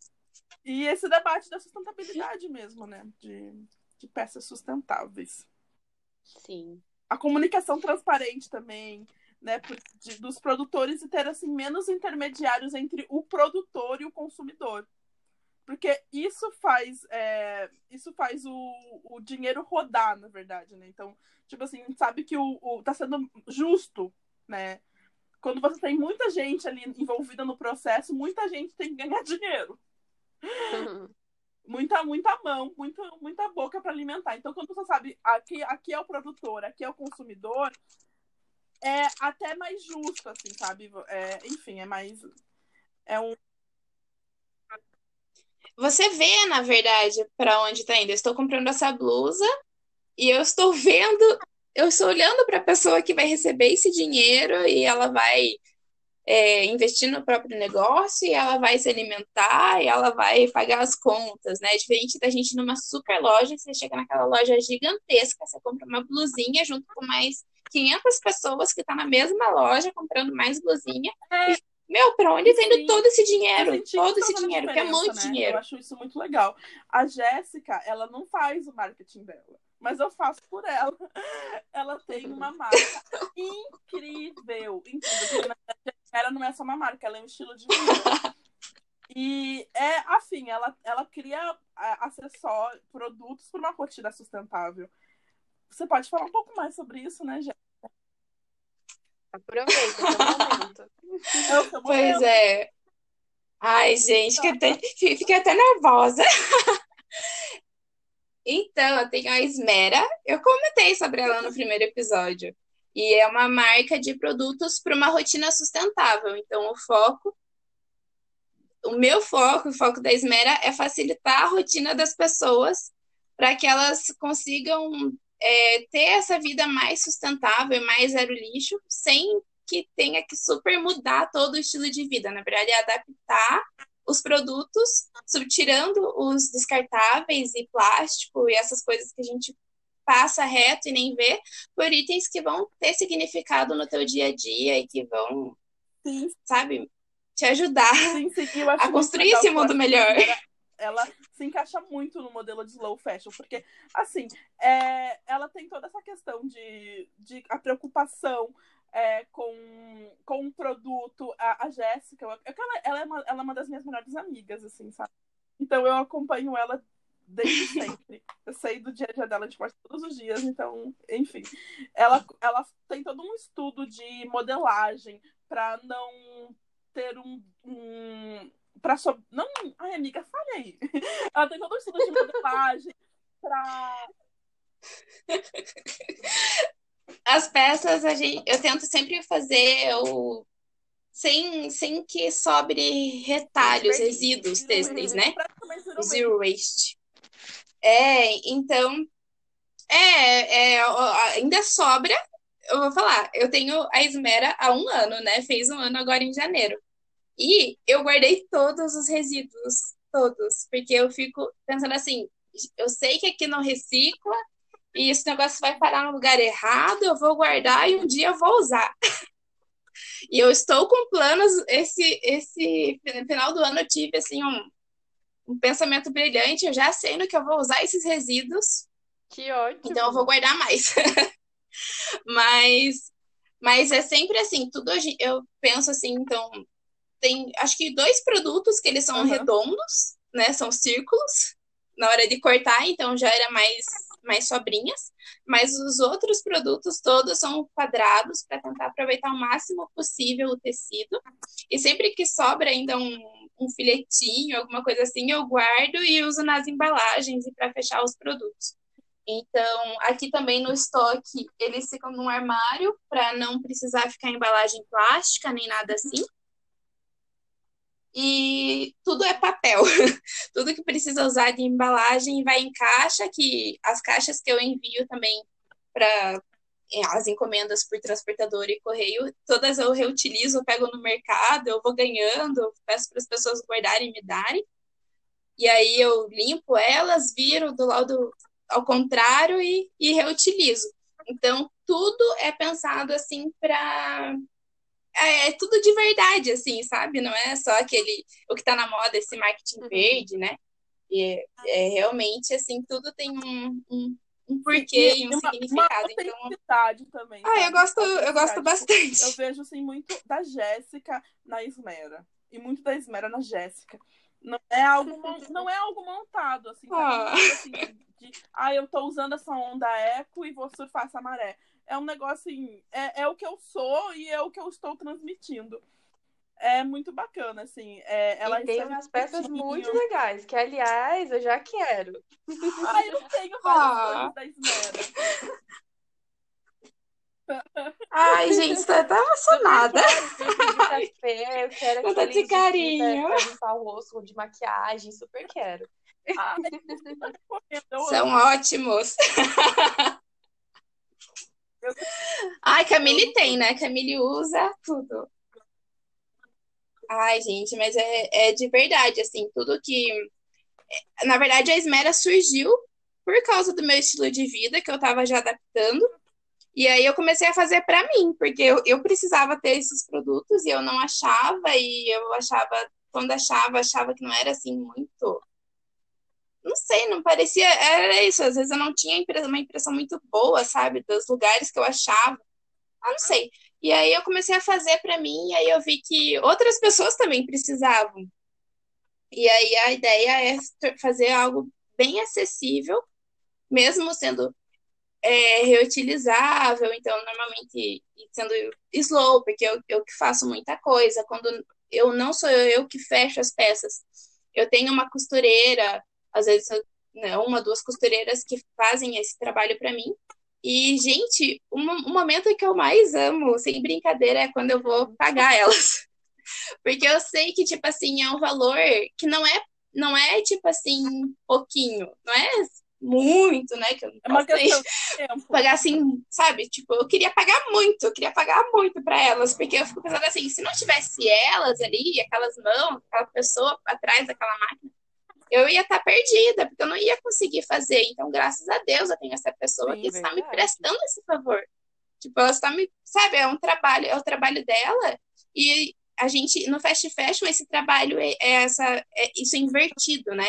E esse debate da sustentabilidade mesmo, né? De, de peças sustentáveis. Sim. A comunicação transparente também, né? de- dos produtores e ter assim menos intermediários entre o produtor e o consumidor. Porque isso faz, é, isso faz o, o dinheiro rodar, na verdade, né? Então, tipo assim, a gente sabe que o, o, tá sendo justo, né? Quando você tem muita gente ali envolvida no processo, muita gente tem que ganhar *laughs* dinheiro *laughs* muita, muita mão, muita, muita boca para alimentar. Então, quando você sabe aqui, aqui é o produtor, aqui é o consumidor, é até mais justo, assim, sabe? É, enfim, é mais. É um. Você vê, na verdade, para onde tá indo. Eu estou comprando essa blusa e eu estou vendo, eu estou olhando para a pessoa que vai receber esse dinheiro e ela vai é, investir no próprio negócio e ela vai se alimentar e ela vai pagar as contas, né? Diferente da gente numa super loja, você chega naquela loja gigantesca, você compra uma blusinha junto com mais 500 pessoas que estão na mesma loja comprando mais blusinha. É. E, meu, para onde tá indo todo esse dinheiro? Todo esse dinheiro, que é muito né? dinheiro. Eu acho isso muito legal. A Jéssica, ela não faz o marketing dela. mas eu faço por ela. *laughs* Ela tem uma *laughs* marca incrível. Incrível. Ela não é só uma marca, ela é um estilo de vida. *laughs* E é assim, ela, ela cria acessórios, produtos para uma rotina sustentável. Você pode falar um pouco mais sobre isso, né, Jéssica? Aproveita, é momento. Pois é. Ai, gente, até, fiquei até nervosa. *laughs* Então, eu tenho a Esmera. Eu comentei sobre ela no primeiro episódio. E é uma marca de produtos para uma rotina sustentável. Então, o foco, o meu foco, o foco da Esmera é facilitar a rotina das pessoas para que elas consigam é, ter essa vida mais sustentável e mais zero lixo, sem que tenha que super mudar todo o estilo de vida. Na verdade, é adaptar os produtos, tirando os descartáveis e plástico e essas coisas que a gente passa reto e nem vê, por itens que vão ter significado no teu dia a dia e que vão, sim. sabe, te ajudar sim, sim. a construir esse mundo melhor. Ela se encaixa muito no modelo de slow fashion, porque, assim, é, ela tem toda essa questão de, de a preocupação é, com, com um produto. A, a Jéssica, ela, ela, é uma, ela é uma das minhas melhores amigas, assim, sabe? Então eu acompanho ela desde sempre. Eu sei do dia a dia dela, a gente todos os dias, então, enfim. Ela, ela tem todo um estudo de modelagem para não ter um. um para so... Não. Ai, amiga, fale aí. *laughs* Ela tem todo um estudo de modelagem para as peças a gente, eu tento sempre fazer o sem, sem que sobre retalhos, resíduos têxteis, né? Zero waste. É, então, é, é, ainda sobra. Eu vou falar, eu tenho a Esmera há um ano, né? Fez um ano agora em janeiro. E eu guardei todos os resíduos, todos, porque eu fico pensando assim, eu sei que aqui não recicla, e esse negócio vai parar no lugar errado, eu vou guardar e um dia eu vou usar. *laughs* e eu estou com planos, esse, esse final do ano eu tive assim um, um pensamento brilhante, eu já sei no que eu vou usar esses resíduos. Que ótimo. Então eu vou guardar mais. *laughs* mas mas é sempre assim, tudo eu penso assim, então tem acho que dois produtos que eles são uhum. redondos, né? São círculos na hora de cortar, então já era mais mais sobrinhas, mas os outros produtos todos são quadrados para tentar aproveitar o máximo possível o tecido. E sempre que sobra ainda um, um filetinho, alguma coisa assim, eu guardo e uso nas embalagens e para fechar os produtos. Então, aqui também no estoque, eles ficam num armário para não precisar ficar em embalagem plástica nem nada assim e tudo é papel. *laughs* tudo que precisa usar de embalagem vai em caixa, que as caixas que eu envio também para as encomendas por transportador e correio, todas eu reutilizo, eu pego no mercado, eu vou ganhando, peço para as pessoas guardarem e me darem. E aí eu limpo elas, viro do lado ao contrário e, e reutilizo. Então, tudo é pensado assim para é, é, tudo de verdade, assim, sabe? Não é só aquele, o que tá na moda, esse marketing uhum. verde, né? E é, é, realmente, assim, tudo tem um, um, um porquê e, e um uma, significado. Uma então... também. Ah, eu gosto, eu gosto bastante. Eu vejo, assim, muito da Jéssica na Esmera. E muito da Esmera na Jéssica. Não é algo, não é algo montado, assim, ah. assim de, ah, eu tô usando essa onda eco e vou surfar essa maré é um negócio assim, é, é o que eu sou e é o que eu estou transmitindo. É muito bacana, assim. É, ela e tem umas peças muito legais, que, aliás, eu já quero. Ah, eu tenho várias ah. coisas da Esmera. Ai, gente, tô até emocionada. Eu quero Tanta de carinho. Pra limpar o rosto de maquiagem, super quero. Ai, São ótimos. Ai, Camille tem, né? Camille usa tudo. Ai, gente, mas é, é de verdade, assim, tudo que. Na verdade, a Esmera surgiu por causa do meu estilo de vida, que eu tava já adaptando. E aí eu comecei a fazer para mim, porque eu, eu precisava ter esses produtos e eu não achava, e eu achava, quando achava, achava que não era assim muito não sei, não parecia. Era isso, às vezes eu não tinha uma impressão muito boa, sabe, dos lugares que eu achava. Ah, não sei. E aí eu comecei a fazer para mim, e aí eu vi que outras pessoas também precisavam. E aí a ideia é fazer algo bem acessível, mesmo sendo é, reutilizável, então normalmente sendo slow, porque eu, eu que faço muita coisa. Quando eu não sou eu que fecho as peças, eu tenho uma costureira, às vezes né, uma, duas costureiras que fazem esse trabalho para mim. E, gente, o um, momento que eu mais amo, sem brincadeira, é quando eu vou pagar elas. *laughs* Porque eu sei que, tipo assim, é um valor que não é, não é tipo assim, pouquinho. Não é muito, né? Que eu não é uma questão *laughs* pagar assim, sabe? Tipo, eu queria pagar muito, eu queria pagar muito para elas, porque eu fico pensando assim, se não tivesse elas ali, aquelas mãos, aquela pessoa atrás daquela máquina, eu ia estar tá perdida, porque eu não ia conseguir fazer. Então, graças a Deus, eu tenho essa pessoa Sim, que está me prestando esse favor. Tipo, ela está me, sabe, é um trabalho, é o trabalho dela, e a gente, no Fast Fashion, esse trabalho é, é essa, é, isso é invertido, né?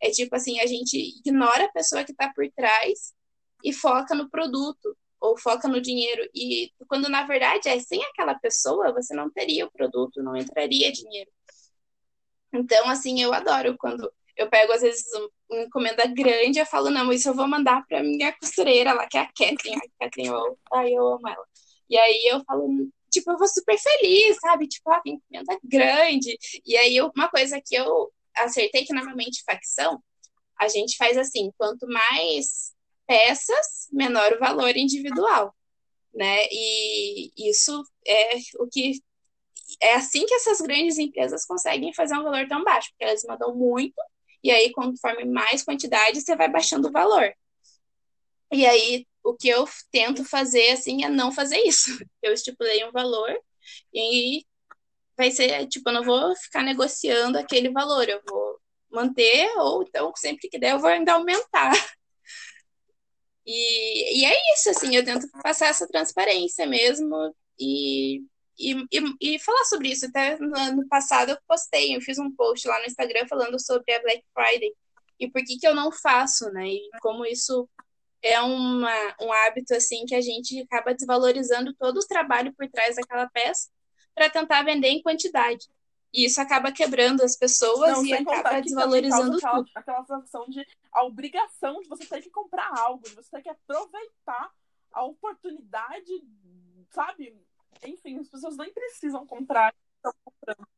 É tipo assim, a gente ignora a pessoa que está por trás e foca no produto ou foca no dinheiro. E quando na verdade é sem aquela pessoa, você não teria o produto, não entraria dinheiro. Então, assim, eu adoro quando eu pego, às vezes, uma encomenda grande, eu falo, não, isso eu vou mandar para minha costureira lá, que é a Catherine. A Catherine, eu, ai, eu amo ela. E aí eu falo, tipo, eu vou super feliz, sabe? Tipo, ó, tem encomenda grande. E aí, uma coisa que eu acertei que normalmente facção, a gente faz assim, quanto mais peças, menor o valor individual, né? E isso é o que é assim que essas grandes empresas conseguem fazer um valor tão baixo, porque elas mandam muito e aí conforme mais quantidade você vai baixando o valor. E aí o que eu tento fazer assim é não fazer isso. *laughs* Eu estipulei um valor e vai ser, tipo, eu não vou ficar negociando aquele valor, eu vou manter, ou então, sempre que der, eu vou ainda aumentar. *laughs* E, e é isso, assim, eu tento passar essa transparência mesmo e, e, e, e falar sobre isso. Até no ano passado eu postei, eu fiz um post lá no Instagram falando sobre a Black Friday e por que, que eu não faço, né? E como isso é uma, um hábito, assim, que a gente acaba desvalorizando todo o trabalho por trás daquela peça para tentar vender em quantidade. E isso acaba quebrando as pessoas não, e acaba desvalorizando aquela, tudo. Aquela sensação de a obrigação de você ter que comprar algo, de você ter que aproveitar a oportunidade, sabe? Enfim, as pessoas nem precisam comprar, estão comprando.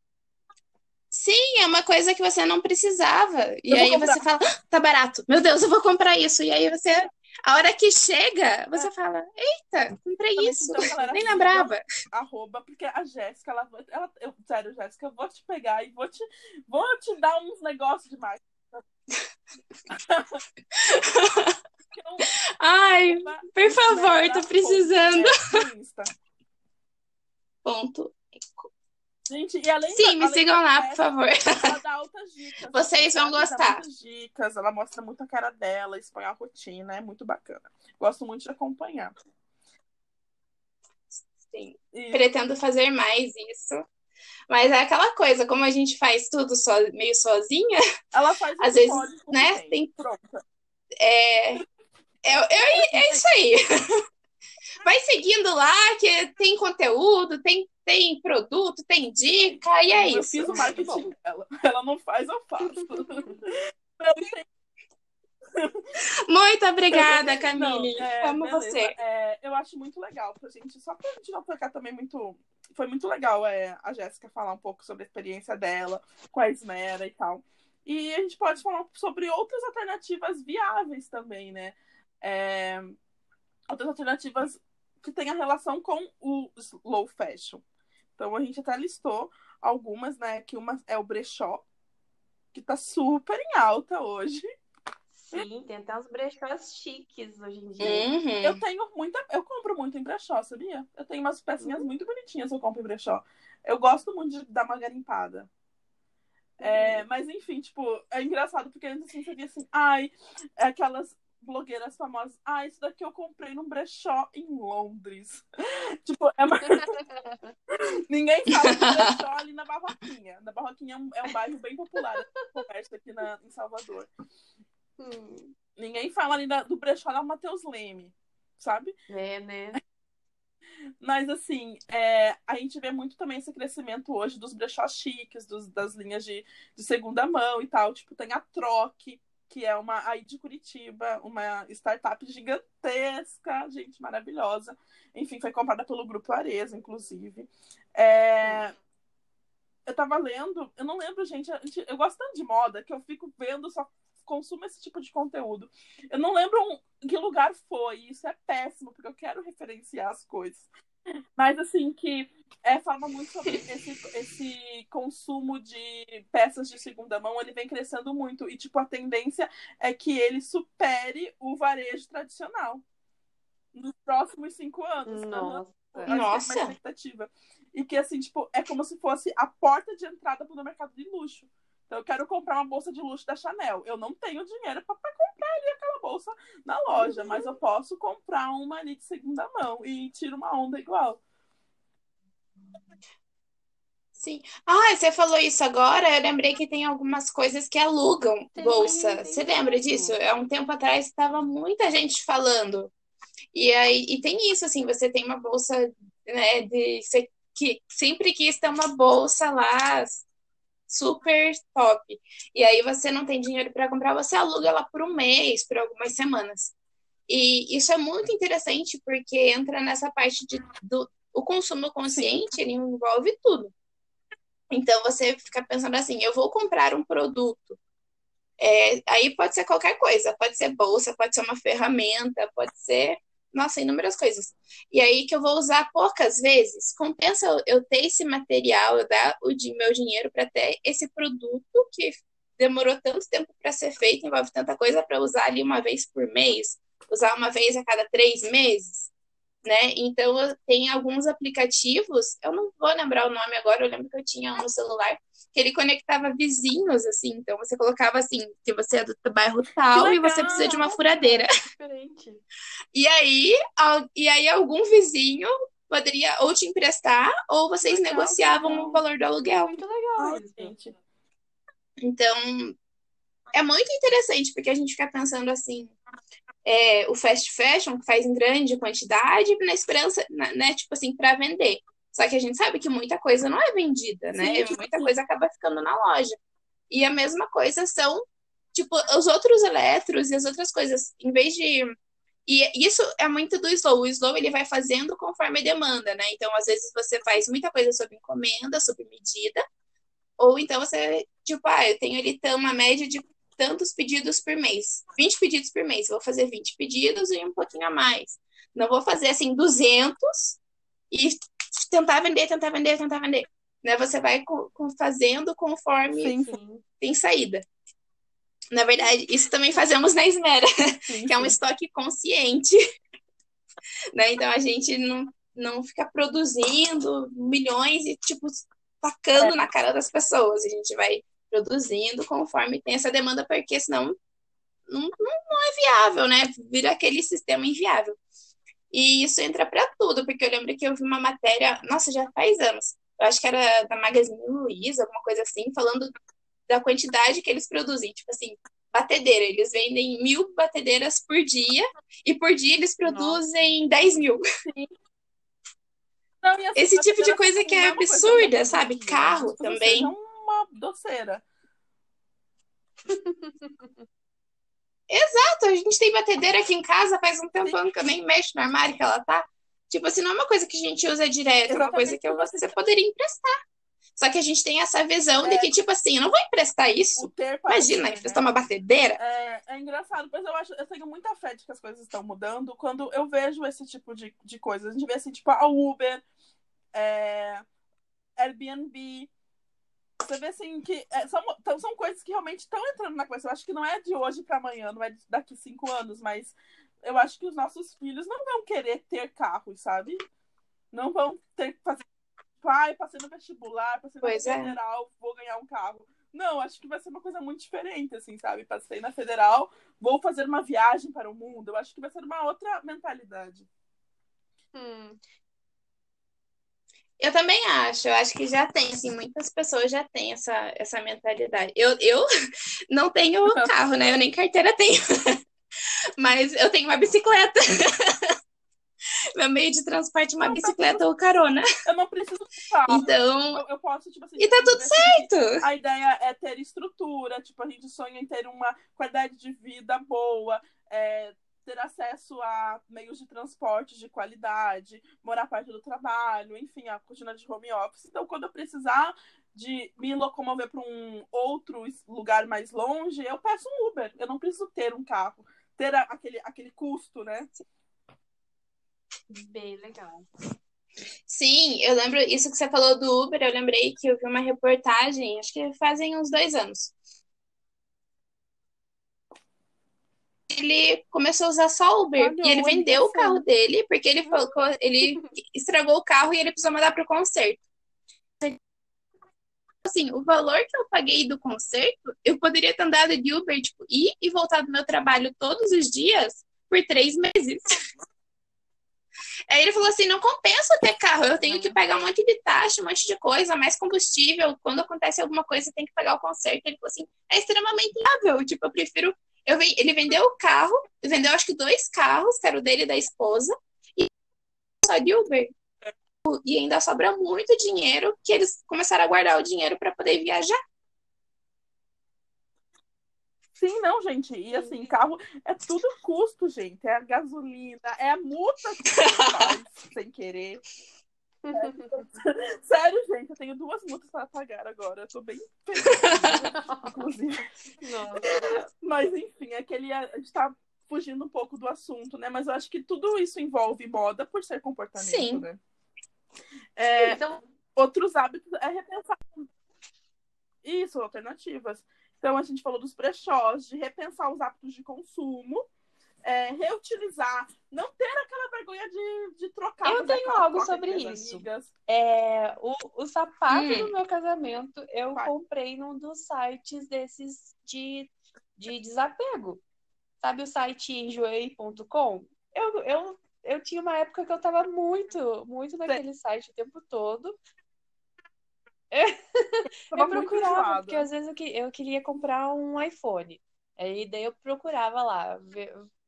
Sim, é uma coisa que você não precisava. E aí comprar. você fala, ah, tá barato. Meu Deus, eu vou comprar isso. E aí você a hora que chega, você é. fala, eita, comprei isso. Então, Nem lembrava. Arroba, porque a Jéssica, ela, ela eu, sério, Jéssica, eu vou te pegar e vou te, vou te dar uns negócios demais. *laughs* *laughs* Ai, por favor, tô precisando. Ponto. Gente, e além Sim, da, me sigam lá, por favor. Ela dá altas dicas. *laughs* Vocês vão gostar. Dicas, ela mostra muito a cara dela, expõe a rotina, é muito bacana. Gosto muito de acompanhar. Sim. E... Pretendo fazer mais isso. Mas é aquela coisa, como a gente faz tudo so, meio sozinha, ela faz *laughs* às vezes, né? Tem, Pronto. É, é, é, é isso aí. Vai seguindo lá, que tem conteúdo, tem tem produto, tem dica, e é eu isso. Eu fiz o marketing *laughs* dela. Ela não faz, eu faço. Muito obrigada, *laughs* Camille. Não, é, Amo beleza. você. É, eu acho muito legal pra gente, só pra gente não tocar também muito. Foi muito legal é, a Jéssica falar um pouco sobre a experiência dela com a Esmera e tal. E a gente pode falar sobre outras alternativas viáveis também, né? É, outras alternativas que tenham relação com o slow fashion. Então a gente até listou algumas, né? Que uma é o brechó, que tá super em alta hoje. Sim, tem até uns brechós chiques hoje em dia. Uhum. Eu tenho muita. Eu compro muito em brechó, sabia? Eu tenho umas pecinhas uhum. muito bonitinhas que eu compro em brechó. Eu gosto muito de dar uma garimpada. É, uhum. mas enfim, tipo, é engraçado porque antes assim você via assim, ai, é aquelas blogueiras famosas. Ah, isso daqui eu comprei num brechó em Londres. *laughs* tipo, é uma... *laughs* Ninguém fala de brechó ali na Barroquinha. Na Barroquinha é um, é um bairro bem popular aqui na, em Salvador. Hum, Ninguém fala ali da- do brechó da Matheus Leme, sabe? é, né? Mas assim, é, a gente vê muito também esse crescimento hoje dos brechós chiques, dos- das linhas de, de segunda mão e tal. Tipo, tem a Troque, que é uma aí de Curitiba, uma startup gigantesca, gente, maravilhosa. Enfim, foi comprada pelo Grupo Areza, inclusive. É, eu tava lendo, eu não lembro, gente, eu gosto tanto de moda que eu fico vendo, só consumo esse tipo de conteúdo. Eu não lembro um- que lugar foi, isso é péssimo, porque eu quero referenciar as coisas. Mas assim, que é, fala muito sobre esse, esse consumo de peças de segunda mão, ele vem crescendo muito. E, tipo, a tendência é que ele supere o varejo tradicional nos próximos cinco anos. Nossa. Que é Nossa. uma expectativa. E que, assim, tipo, é como se fosse a porta de entrada pro mercado de luxo. Então, eu quero comprar uma bolsa de luxo da Chanel. Eu não tenho dinheiro para comprar ali aquela bolsa na loja, mas eu posso comprar uma ali de segunda mão e tiro uma onda igual. Sim. Ah, você falou isso agora, eu lembrei que tem algumas coisas que alugam Tem, bolsa. tem Você lembra disso? Há um tempo atrás estava muita gente falando. E aí, e tem isso, assim, você tem uma bolsa, né, de você que sempre quis ter uma bolsa lá super top. E aí você não tem dinheiro para comprar, você aluga ela por um mês, por algumas semanas. E isso é muito interessante porque entra nessa parte de, do o consumo consciente, ele envolve tudo. Então você fica pensando assim, eu vou comprar um produto. É, aí pode ser qualquer coisa, pode ser bolsa, pode ser uma ferramenta, pode ser, nossa, inúmeras coisas. E aí que eu vou usar poucas vezes. Compensa eu, eu ter esse material, eu dar o di- meu dinheiro para ter esse produto que demorou tanto tempo para ser feito, envolve tanta coisa para usar ali uma vez por mês, usar uma vez a cada três meses né? Então, tem alguns aplicativos, eu não vou lembrar o nome agora, eu lembro que eu tinha um no celular, que ele conectava vizinhos, assim. Então, você colocava assim, que você é do bairro tal e você precisa de uma furadeira. Diferente. *laughs* E aí, e aí algum vizinho poderia ou te emprestar, ou vocês Legal, negociavam legal. o valor do aluguel. Muito legal gente. Então, é muito interessante, porque a gente fica pensando assim, é, o fast fashion que faz em grande quantidade na esperança, na- né, tipo assim, para vender. Só que a gente sabe que muita coisa não é vendida, né? Sim, muita sim. coisa acaba ficando na loja. E a mesma coisa são, tipo, os outros eletros e as outras coisas. Em vez de. E isso é muito do slow. O slow ele vai fazendo conforme a demanda, né? Então, às vezes, você faz muita coisa sob encomenda, sob medida. Ou então você, tipo, ah, eu tenho ali uma média de tantos pedidos por mês. 20 pedidos por mês. Vou fazer 20 pedidos e um pouquinho a mais. Não vou fazer assim 200 e tentar vender, tentar vender, tentar vender. Né? Você vai co- fazendo conforme Sim, Sim. tem saída. Na verdade, isso também fazemos na Esmera, *laughs* sim, que é um estoque consciente. *laughs* Né? Então a gente não, não fica produzindo milhões e, tipo, tacando na cara das pessoas. A gente vai produzindo conforme tem essa demanda, porque senão não, não, não é viável, né? Vira aquele sistema inviável. E isso entra para tudo, porque eu lembro que eu vi uma matéria, nossa, já faz anos, eu acho que era da Magazine Luiza, alguma coisa assim, falando da quantidade que eles produzem. Tipo assim, batedeira, eles vendem mil batedeiras por dia, e por dia eles produzem 10 mil. Não, e assim, Esse tipo de coisa que não é coisa absurda, sabe? vendida, Carro tipo, também. seja uma doceira. *laughs* Exato, a gente tem batedeira aqui em casa faz um tempão que eu nem mexo no armário que ela tá. Tipo assim, não é uma coisa que a gente usa direto, é uma coisa que você poderia emprestar. Só que a gente tem essa visão de que, tipo assim, eu não vou emprestar isso. Imagina, ter, emprestar né? uma batedeira. É, é engraçado, mas eu acho, eu tenho muita fé de que as coisas estão mudando quando eu vejo esse tipo de, de coisa. A gente vê assim, tipo, a Uber, é, Airbnb. Você vê assim que é, são, então, são coisas que realmente estão entrando na coisa. Eu acho que não é de hoje para amanhã, não é daqui cinco anos, mas eu acho que os nossos filhos não vão querer ter carros, sabe? Não vão ter que fazer. Tipo, ai, passei no vestibular, passei na Pois é. federal, vou ganhar um carro. Não, acho que vai ser uma coisa muito diferente, assim, sabe? Passei na federal, vou fazer uma viagem para o mundo. Eu acho que vai ser uma outra mentalidade. Hum, Eu também acho, eu acho que já tem, assim, muitas pessoas já têm essa, essa mentalidade. Eu, eu *laughs* não tenho carro, né? Eu nem carteira tenho. *laughs* Mas eu tenho uma bicicleta. *laughs* Meu meio de transporte é uma Não, tá bicicleta ou carona. Eu não preciso carro. Então, Eu, eu posso, tipo assim. e tá tudo certo. A ideia é ter estrutura, tipo, a gente sonha em ter uma qualidade de vida boa, é, ter acesso a meios de transporte de qualidade, morar perto do trabalho, enfim, a rotina de home office. Então, quando eu precisar de me locomover para um outro lugar mais longe, eu peço um Uber. Eu não preciso ter um carro, ter a- aquele, aquele custo, né? Bem legal. Sim, eu lembro isso que você falou do Uber. Eu lembrei que eu vi uma reportagem, acho que fazem uns dois anos. Ele começou a usar só Uber Olha, e ele vendeu o carro dele porque ele falou, ele *laughs* estragou o carro e ele precisou mandar para o conserto. Assim, o valor que eu paguei do conserto, eu poderia ter andado de Uber, tipo, ir e voltar do meu trabalho todos os dias por três meses. *laughs* Aí ele falou assim: não compensa ter carro, eu tenho que pagar um monte de taxa, um monte de coisa, mais combustível. Quando acontece alguma coisa, tem que pagar o conserto. Ele falou assim: é extremamente viável. Tipo, eu prefiro. Eu, ele vendeu o carro, vendeu acho que dois carros, que era o dele e da esposa, e só de Uber. E ainda sobra muito dinheiro que eles começaram a guardar o dinheiro para poder viajar. Sim, não, gente. E assim, carro é tudo custo, gente. É a gasolina, é a multa que você *laughs* faz sem querer. É. *laughs* Sério, gente, eu tenho duas multas para pagar agora. Eu tô bem feliz, inclusive. Nossa. Mas enfim, é que ele, a gente tá fugindo um pouco do assunto, né? Mas eu acho que tudo isso envolve moda por ser comportamento, Sim. né? É, Então, outros hábitos é repensar. Isso, alternativas. Então, a gente falou dos brechós, de repensar os hábitos de consumo, é, reutilizar, não ter aquela vergonha de, de trocar. Eu tenho algo sobre isso. é, o, o sapato Hum. do meu casamento eu Vai. comprei num dos sites desses de, de desapego. Sabe o site enjoei.com? Eu, eu, eu tinha uma época que eu tava muito, muito naquele site o tempo todo. *laughs* Eu muito procurava, porque às vezes eu, que- eu queria comprar um iPhone. Aí daí eu procurava lá.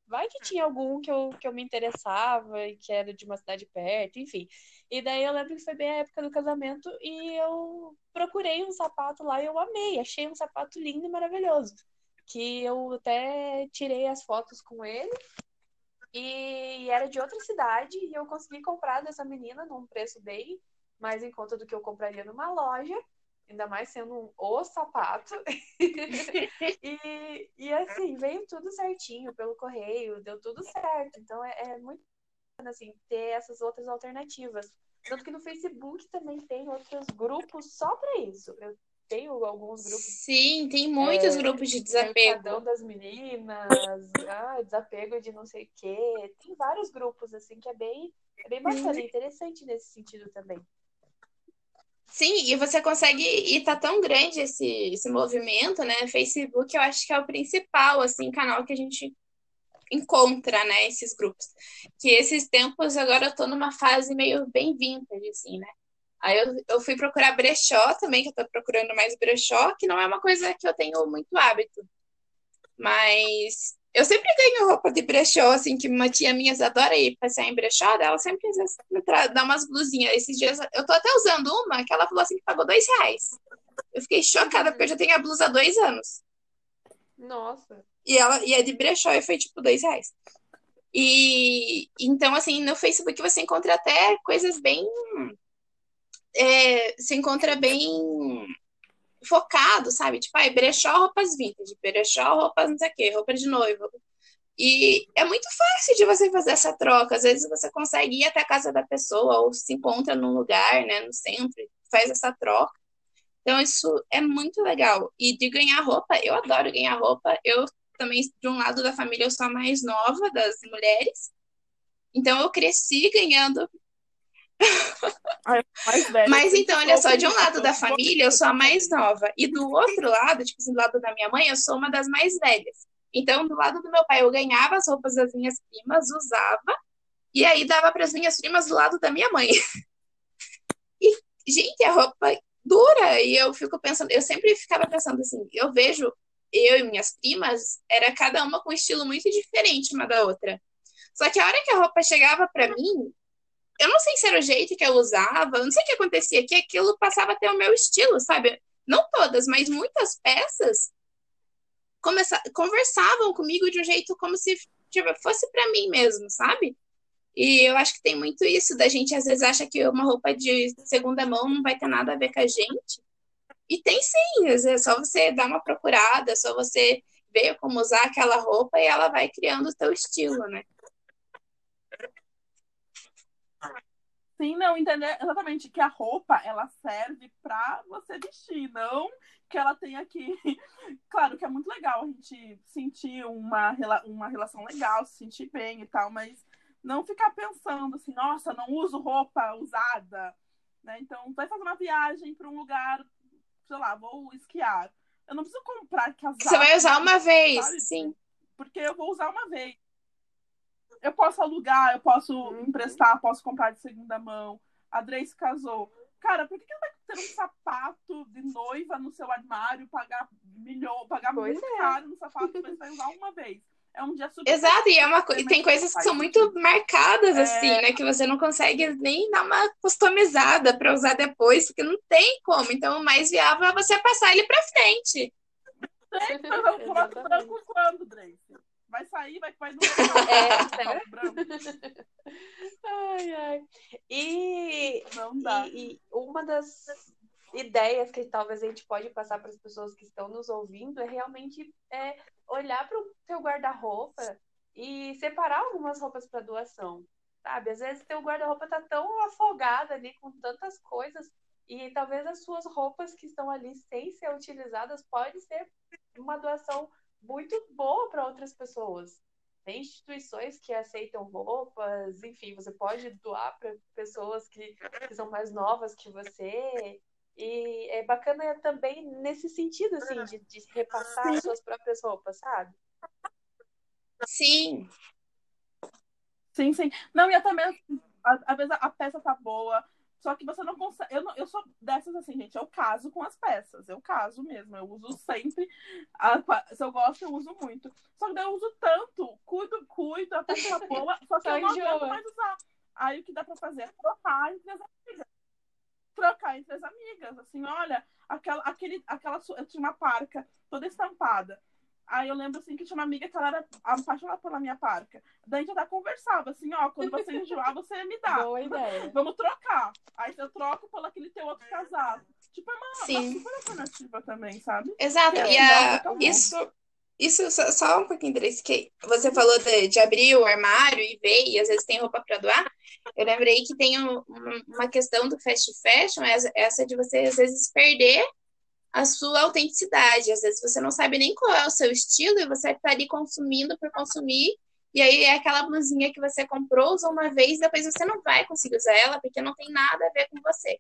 Vai que tinha algum que eu, que eu me interessava e que era de uma cidade perto, enfim. E daí eu lembro que foi bem a época do casamento e eu procurei um sapato lá e eu amei. Achei um sapato lindo e maravilhoso. Que eu até tirei as fotos com ele. E era de outra cidade e eu consegui comprar dessa menina num preço bem mais em conta do que eu compraria numa loja, ainda mais sendo um o sapato. *laughs* e, e assim, veio tudo certinho pelo correio, deu tudo certo. Então é, é muito bacana, assim, ter essas outras alternativas. Tanto que no Facebook também tem outros grupos só para isso. Eu tenho alguns grupos Sim, tem muitos É, grupos de Mercadão desapego. das meninas, ah, desapego de não sei o quê. Tem vários grupos, assim, que é bem, é bem bacana, é interessante nesse sentido também. Sim, e você consegue, e tá tão grande esse, esse movimento, né? Facebook, eu acho que é o principal, assim, canal que a gente encontra, né, esses grupos. Que esses tempos agora eu tô numa fase meio bem vintage, assim, né? Aí eu, eu fui procurar brechó também, que eu tô procurando mais brechó, que não é uma coisa que eu tenho muito hábito. Mas eu sempre ganho roupa de brechó, assim, que uma tia minha adora ir passear em brechó, ela sempre às vezes dá umas blusinhas. Esses dias eu tô até usando uma que ela falou assim que pagou dois reais. Eu fiquei chocada, porque eu já tenho a blusa há dois anos. Nossa. E ela e é de brechó e foi tipo dois reais. E então, assim, no Facebook você encontra até coisas bem. é, você encontra bem focado, sabe? Tipo, ai, brechó roupas vintage, brechó roupas não sei o quê, roupa de noiva. E é muito fácil de você fazer essa troca. Às vezes você consegue ir até a casa da pessoa ou se encontra num lugar, né, no centro, faz essa troca. Então, isso é muito legal. E de ganhar roupa, eu adoro ganhar roupa. Eu também, de um lado da família, eu sou a mais nova das mulheres. Então, eu cresci ganhando. Velha, Mas sempre então, olha só, de um bonita, lado da família, eu sou a mais nova. E do outro lado, tipo assim, do lado da minha mãe, eu sou uma das mais velhas. Então, do lado do meu pai, eu ganhava as roupas das minhas primas, usava, e aí dava para as minhas primas do lado da minha mãe. *laughs* gente, a roupa dura. E eu fico pensando, eu sempre ficava pensando assim, eu vejo eu e minhas primas, era cada uma com um estilo muito diferente uma da outra. Só que a hora que a roupa chegava para mim, eu não sei se era o jeito que eu usava, não sei o que acontecia, que aquilo passava a ter o meu estilo, sabe? Não todas, mas muitas peças começa, conversavam comigo de um jeito como se tipo, fosse para mim mesmo, sabe? E eu acho que tem muito isso da gente às vezes acha que uma roupa de segunda mão não vai ter nada a ver com a gente. E tem sim, é só você dar uma procurada, é só você ver como usar aquela roupa e ela vai criando o teu estilo, né? Sim, não, entender exatamente que a roupa ela serve para você vestir, não que ela tenha que. *laughs* Claro que é muito legal a gente sentir uma, uma relação legal, se sentir bem e tal, mas não ficar pensando assim, nossa, não uso roupa usada. Né? Então, vai fazer uma viagem para um lugar, sei lá, vou esquiar. Eu não preciso comprar casaco. Você vai usar uma vez, sabe? sim. Porque eu vou usar uma vez. Eu posso alugar, eu posso uhum. emprestar, posso comprar de segunda mão. A Drey se casou. Cara, por que, que ela vai ter um sapato de noiva no seu armário, pagar milhão, pagar pois muito é. caro no sapato, mas vai usar uma vez? É um dia super. Exato, e é uma e tem coisas que são muito marcadas, é... assim, né? Que você não consegue nem dar uma customizada para usar depois, porque não tem como. Então, o mais viável é você passar ele para frente. Tem, mas *laughs* eu branco quando, Drake? Vai sair, vai, vai no *laughs* é, branco. ai, ai. E, Não dá. E, e uma das ideias que talvez a gente pode passar para as pessoas que estão nos ouvindo é realmente é, olhar para o seu guarda-roupa e separar algumas roupas para doação, sabe? Às vezes teu guarda-roupa tá tão afogado ali com tantas coisas e talvez as suas roupas que estão ali sem ser utilizadas pode ser uma doação muito boa para outras pessoas. Tem instituições que aceitam roupas, enfim, você pode doar para pessoas que, que são mais novas que você. E é bacana também nesse sentido, assim, de, de repassar as suas próprias roupas, sabe? Sim. Sim, sim. Não, e eu também, às vezes a peça tá boa, só que você não consegue. Eu, não, eu sou dessas assim, gente. Eu caso com as peças. Eu caso mesmo. Eu uso sempre. A, se eu gosto, eu uso muito. Só que daí eu uso tanto. Cuido, cuido, a peça boa. *laughs* Só que eu não aguento mais usar. Aí o que dá pra fazer é trocar entre as amigas. Trocar entre as amigas. Assim, olha, aquela, aquele, aquela. Eu tinha uma parca toda estampada. Aí eu lembro assim que tinha uma amiga que ela era apaixonada pela minha parca. Daí a gente até conversava assim, ó, quando você enjoar, você me dá. Boa ideia. *laughs* Vamos trocar. Aí eu troco pelo aquele teu outro casaco. Tipo, é uma, Sim. uma super alternativa também, sabe? Exato. É, e a, isso, isso só, só, um pouquinho, Andrés, que você falou de, de, abrir o armário e ver, e às vezes tem roupa para doar. Eu lembrei que tem um, uma questão do fast fashion, essa de você às vezes perder a sua autenticidade. Às vezes você não sabe nem qual é o seu estilo e você está ali consumindo por consumir. E aí é aquela blusinha que você comprou, usou uma vez, depois você não vai conseguir usar ela porque não tem nada a ver com você.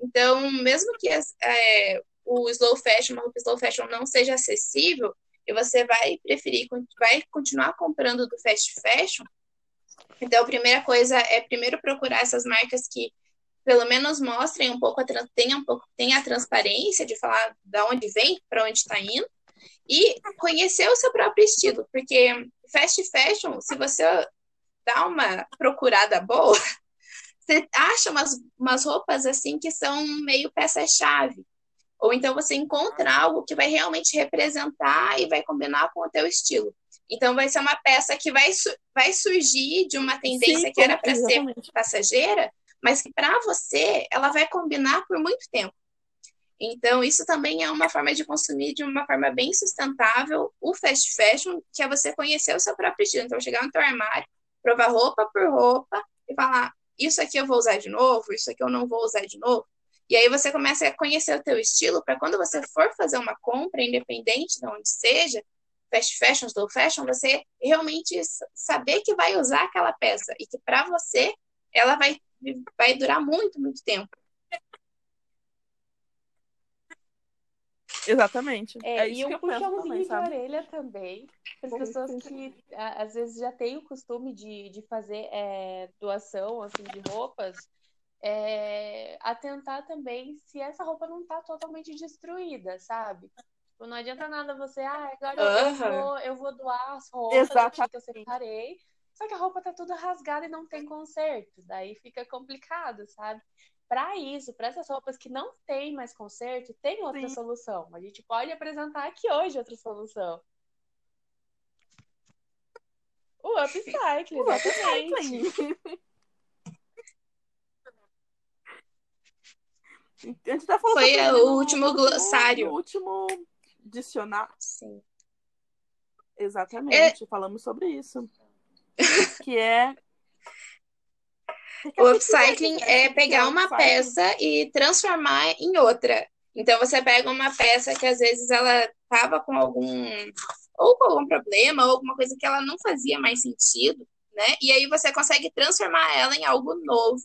Então, mesmo que é, o slow fashion, uma roupa slow fashion não seja acessível, e você vai preferir, vai continuar comprando do fast fashion, então a primeira coisa é primeiro procurar essas marcas que pelo menos mostrem um pouco, a, tenha um pouco, tenha a transparência de falar de onde vem, para onde está indo, e conhecer o seu próprio estilo, porque fast fashion, se você dá uma procurada boa, *laughs* você acha umas, umas roupas assim que são meio peça-chave. Ou então você encontra algo que vai realmente representar e vai combinar com o teu estilo. Então vai ser uma peça que vai, vai surgir de uma tendência Sim, que era para ser passageira, mas que para você ela vai combinar por muito tempo. Então, isso também é uma forma de consumir de uma forma bem sustentável o fast fashion, que é você conhecer o seu próprio estilo. Então, chegar no teu armário, provar roupa por roupa e falar: isso aqui eu vou usar de novo, isso aqui eu não vou usar de novo. E aí você começa a conhecer o teu estilo para quando você for fazer uma compra, independente de onde seja, fast fashion, slow fashion, você realmente saber que vai usar aquela peça e que para você ela vai vai durar muito, muito tempo. Exatamente. É, é e um puxãozinho de orelha também, para as pessoas que às vezes já têm o costume de, de fazer é, doação assim, de roupas. é, atentar também se essa roupa não tá totalmente destruída, sabe? Tipo, não adianta nada você, ah, agora eu, Aham. vou, eu vou doar as roupas que eu separei. Só que a roupa tá toda rasgada e não tem conserto. Daí fica complicado, sabe? Para isso, para essas roupas que não tem mais conserto, tem outra Sim. solução. A gente pode apresentar aqui hoje outra solução. O upcycle, *laughs* O exatamente. upcycling. A gente tá falando Foi o no- último no glossário. No último dicionário. Sim. Exatamente, falamos sobre isso. Que é. O upcycling é Que pegar uma peça e transformar em outra. Então você pega uma peça que às vezes ela tava com algum ou com algum problema, ou alguma coisa que ela não fazia mais sentido, né? E aí você consegue transformar ela em algo novo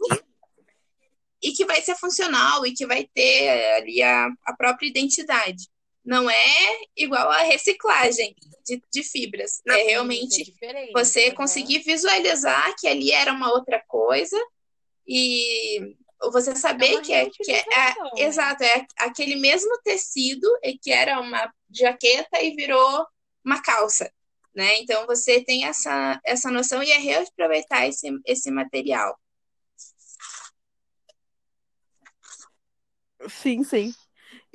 e que vai ser funcional e que vai ter ali a, a própria identidade. Não é igual a reciclagem de, de fibras. É realmente Isso, é você Aham. conseguir visualizar que ali era uma outra coisa e você saber uma que é, que é, reutilização, né? exato, é aquele mesmo tecido e que era uma jaqueta e virou uma calça, né? Então você tem essa, essa noção e é reaproveitar esse, esse material. Sim, sim.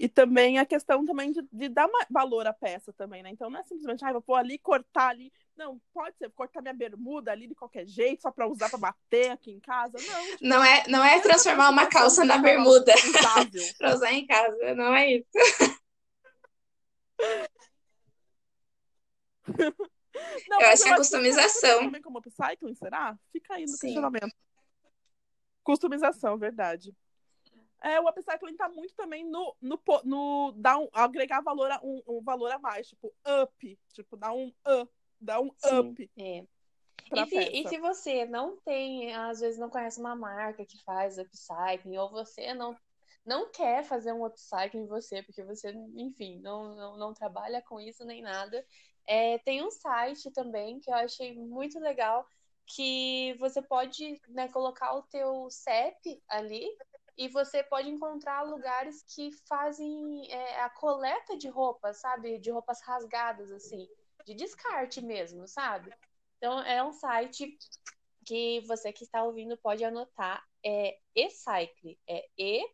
E também a questão também de, de dar valor à peça também, né? Então não é simplesmente, ah, vou pôr ali, cortar ali. Não, pode ser cortar minha bermuda ali de qualquer jeito, só pra usar pra bater aqui em casa. Não, tipo, Não é, não é transformar uma calça na bermuda *laughs* para usar em casa, não é isso. *laughs* Não, Eu mas acho que é customização. Também como upcycling, será? Fica aí no Sim. questionamento. Customização, verdade. É, o upcycling tá muito também no, no, no dar um, agregar valor a, um, um valor a mais, tipo up, tipo dar um up, dar um Sim. up É. E se, e se você não tem, às vezes não conhece uma marca que faz upcycling, ou você não, não quer fazer um upcycling você, porque você, enfim, não, não, não trabalha com isso nem nada, é, tem um site também que eu achei muito legal, que você pode, né, colocar o teu CEP ali, e você pode encontrar lugares que fazem é, a coleta de roupas, sabe? De roupas rasgadas, assim, de descarte mesmo, sabe? Então, é um site que você que está ouvindo pode anotar. É eCycle. É E-C-Y-C-L-E.com.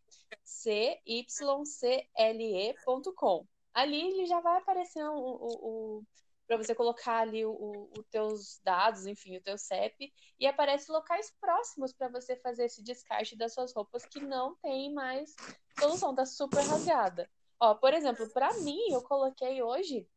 Ali ele já vai aparecer o, o, o para você colocar ali os teus dados, enfim, o teu CEP, e aparece locais próximos para você fazer esse descarte das suas roupas que não tem mais solução, tá super rasgada. Ó, por exemplo, para mim, eu coloquei hoje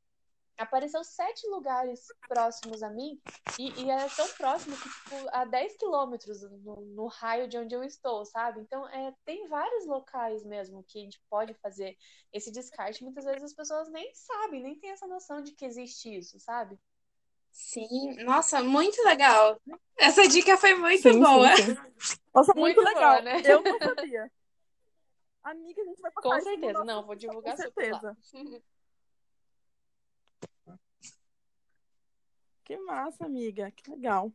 apareceu sete lugares próximos a mim e, e é tão próximo que, tipo, a 10 quilômetros no, no, raio de onde eu estou, sabe? Então, é, tem vários locais mesmo que a gente pode fazer esse descarte. Muitas vezes as pessoas nem sabem, nem têm essa noção de que existe isso, sabe? Sim, nossa, muito legal. Essa dica foi muito Sim, boa. sim, sim. Nossa, muito, Muito legal. boa, né? Eu não sabia. Amiga, a gente vai passar Com certeza, nosso- não, vou divulgar Com super lá. *laughs* Que massa, amiga. Que legal.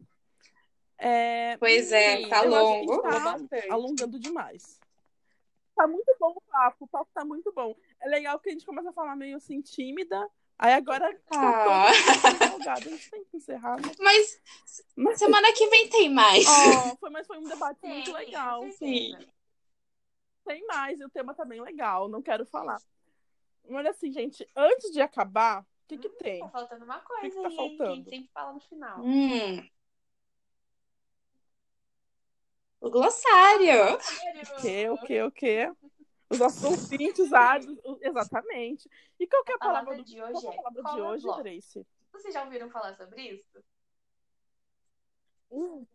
É, Pois é, Sim, tá longo. Tá alongando demais. Tá muito bom o papo. O papo tá muito bom. É legal que a gente começa a falar meio assim, tímida. Aí agora tô Ah. empolgada. A gente tem que encerrar, né? Mas Mas, semana que vem tem mais. ó, *laughs* foi, mas foi um debate Sim, muito legal. certeza. Tem mais, e o tema tá bem legal. Não quero falar. Olha assim, gente, antes de acabar, o que que tem? Tá faltando uma coisa que tá aí, hein, que a faltando? gente sempre fala no final. Hum. O glossário. O quê, o quê, o quê? Os nossos ouvintes, *laughs* áridos, exatamente. E qual que é a A palavra palavra, do, de qual hoje que é a é palavra de hoje. Grace? Vocês já ouviram falar sobre isso? Hum.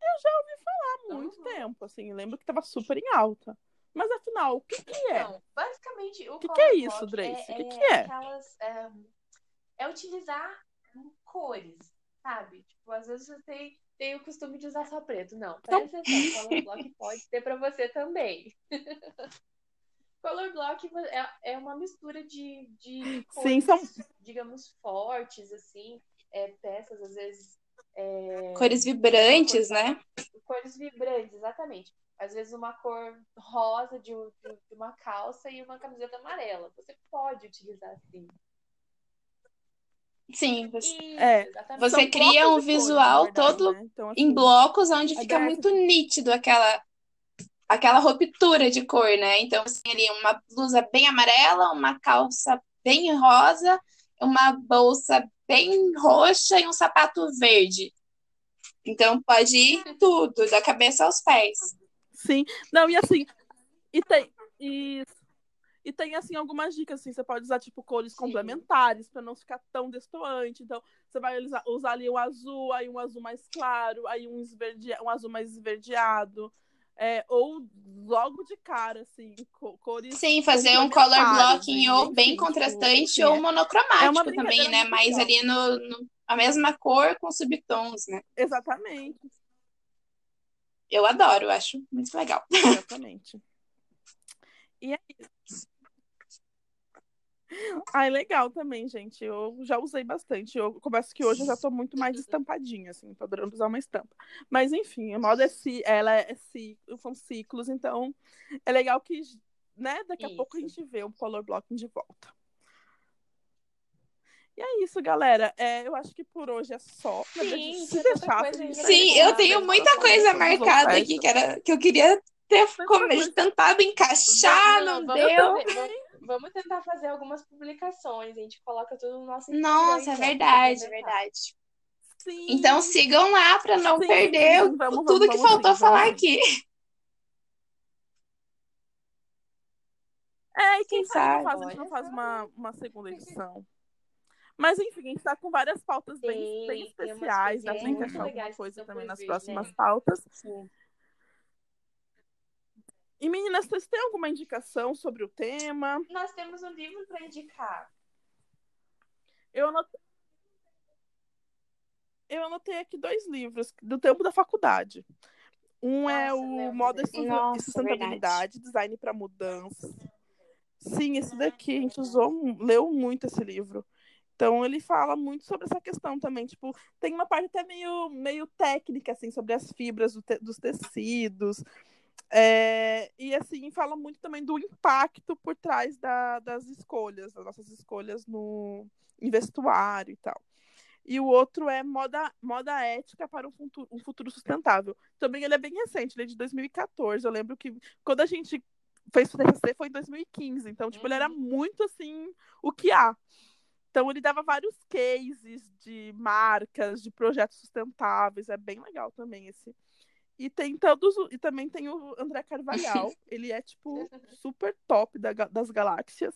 Eu já ouvi falar há muito Uhum. tempo, assim. Lembro que tava super em alta. Mas afinal, o que que é? Então, basicamente, o Que que color é isso, block Drace? É, Que que é é? aquelas. É, é utilizar cores, sabe? Tipo, às vezes você tem, tem o costume de usar só preto. Não, Então presta atenção, color block pode ter pra você também. *laughs* color block é, é uma mistura de, de Sim, cores, são- digamos, fortes, assim, é, peças, às vezes, é, Cores vibrantes, né? cores vibrantes, exatamente. Às vezes uma cor rosa de, um- de uma calça e uma camiseta amarela. Você pode utilizar assim. Sim, você, Isso, É, exatamente. Você cria um cores, visual na verdade, todo né? Então, em assim, blocos onde fica é muito nítido aquela aquela ruptura de cor, né? Então, assim, ali uma blusa bem amarela, uma calça bem rosa, uma bolsa bem roxa e um sapato verde. Então, pode ir *laughs* tudo, da cabeça aos pés. Sim, não, e assim, e tem, e, e tem assim algumas dicas, assim, você pode usar tipo cores Sim. complementares para não ficar tão destoante, então você vai usar, usar ali um azul, aí um azul mais claro, aí um, esverde, um azul mais esverdeado, é, ou logo de cara, assim, co- cores Sim, fazer um color blocking e, ou bem contrastante assim, ou é- monocromático é também, né? legal. ali no, no- a mesma cor com subtons, né? Exatamente, Eu adoro, eu acho muito legal. *laughs* exatamente. E é isso. Ai, legal também, gente. Eu já usei bastante. Eu confesso que hoje eu já tô muito mais estampadinha, assim, tô adorando usar uma estampa. Mas enfim, a moda é ci... ela é ci... são ciclos, então é legal que, né, daqui a pouco a Isso. gente vê o color blocking de volta. E é isso, galera. É, eu acho que por hoje é só. Verdade, Sim, se deixar, coisa Sim, eu tenho muita coisa marcada aqui que, era, que eu queria ter como tentado encaixar, não, vamos, deu. fazer- vamos- tentar fazer algumas publicações. A gente coloca tudo no nosso Nossa, é Instagram, verdade, é verdade. Sim. Então sigam lá para não Sim, perder sim. Vamos, tudo vamos, que vamos faltou falar aqui. É, e quem Quem sabe não sabe? faz, a gente não faz uma, uma segunda edição. Mas enfim, a gente tá com várias pautas bem, Sim, bem umas especiais. Dá pra encaixar alguma coisa também nas vir, próximas né? pautas. Sim. E meninas, vocês têm alguma indicação sobre o tema? Nós temos um livro para indicar. Eu anotei, eu anotei aqui dois livros do tempo da faculdade. Um é Nossa, o lembro Moda e e Sustentabilidade, Design para Mudanças. Sim, esse daqui a gente usou, leu muito esse livro. Então ele fala muito sobre essa questão também, tipo, tem uma parte até meio, meio técnica, assim, sobre as fibras do te- dos tecidos. É, e assim, fala muito também do impacto por trás da- das escolhas, das nossas escolhas no em vestuário e tal. E o outro é moda, moda ética para um futuro, um futuro sustentável. Também ele é bem recente, ele é de 2014. Eu lembro que quando a gente fez o TCC foi em 2015. Então, tipo, ele era muito assim, o que há. Então, ele dava vários cases de marcas, de projetos sustentáveis. É bem legal também esse. E tem todos. E também tem o André Carvalhal. *laughs* Ele é, tipo, super top da das galáxias.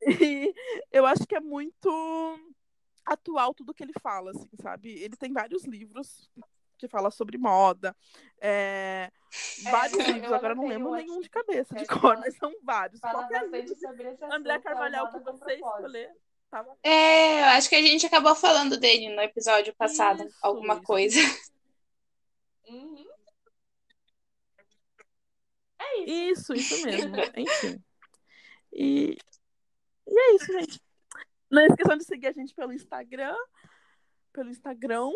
*laughs* E eu acho que é muito atual tudo que ele fala, assim, sabe? Ele tem vários livros que fala sobre moda. é, vários eu- eu livros, agora não lembro um nenhum de cabeça, de que cor, mas são vários. Qualquer livro. André é Carvalhal que você escolher, tava É, eu acho que a gente acabou falando dele no episódio passado, Isso, alguma isso. coisa. *laughs* Uhum. É isso. Isso, isso mesmo. *laughs* Enfim. E, e é isso, gente. Não esqueçam de seguir a gente pelo Instagram. Pelo Instagram.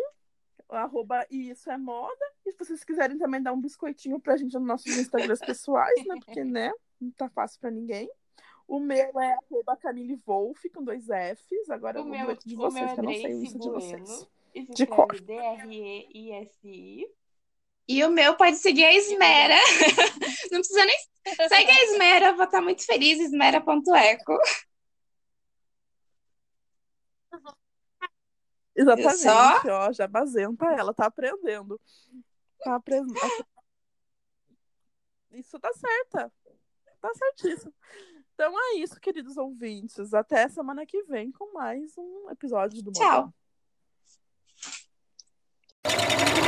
Arroba e isso é moda. E se vocês quiserem também dar um biscoitinho pra gente nos nossos Instagrams pessoais, né? Porque, né? Não tá fácil pra ninguém. O meu é arroba Camille Wolf, com dois Fs. Agora O meu, de o vocês, meu é que eu não sei o isso de vocês. E De escreve D-R-E-I-S-I. E o meu pode seguir a Esmera. *laughs* Não precisa nem. Segue a Esmera, eu vou estar muito feliz. Esmera.eco. Exatamente, Só? ó, já basenta ela, tá aprendendo. Tá aprendendo. Isso tá certa. Tá certíssimo. Então é isso, queridos ouvintes. Até semana que vem com mais um episódio do Tchau. Modão.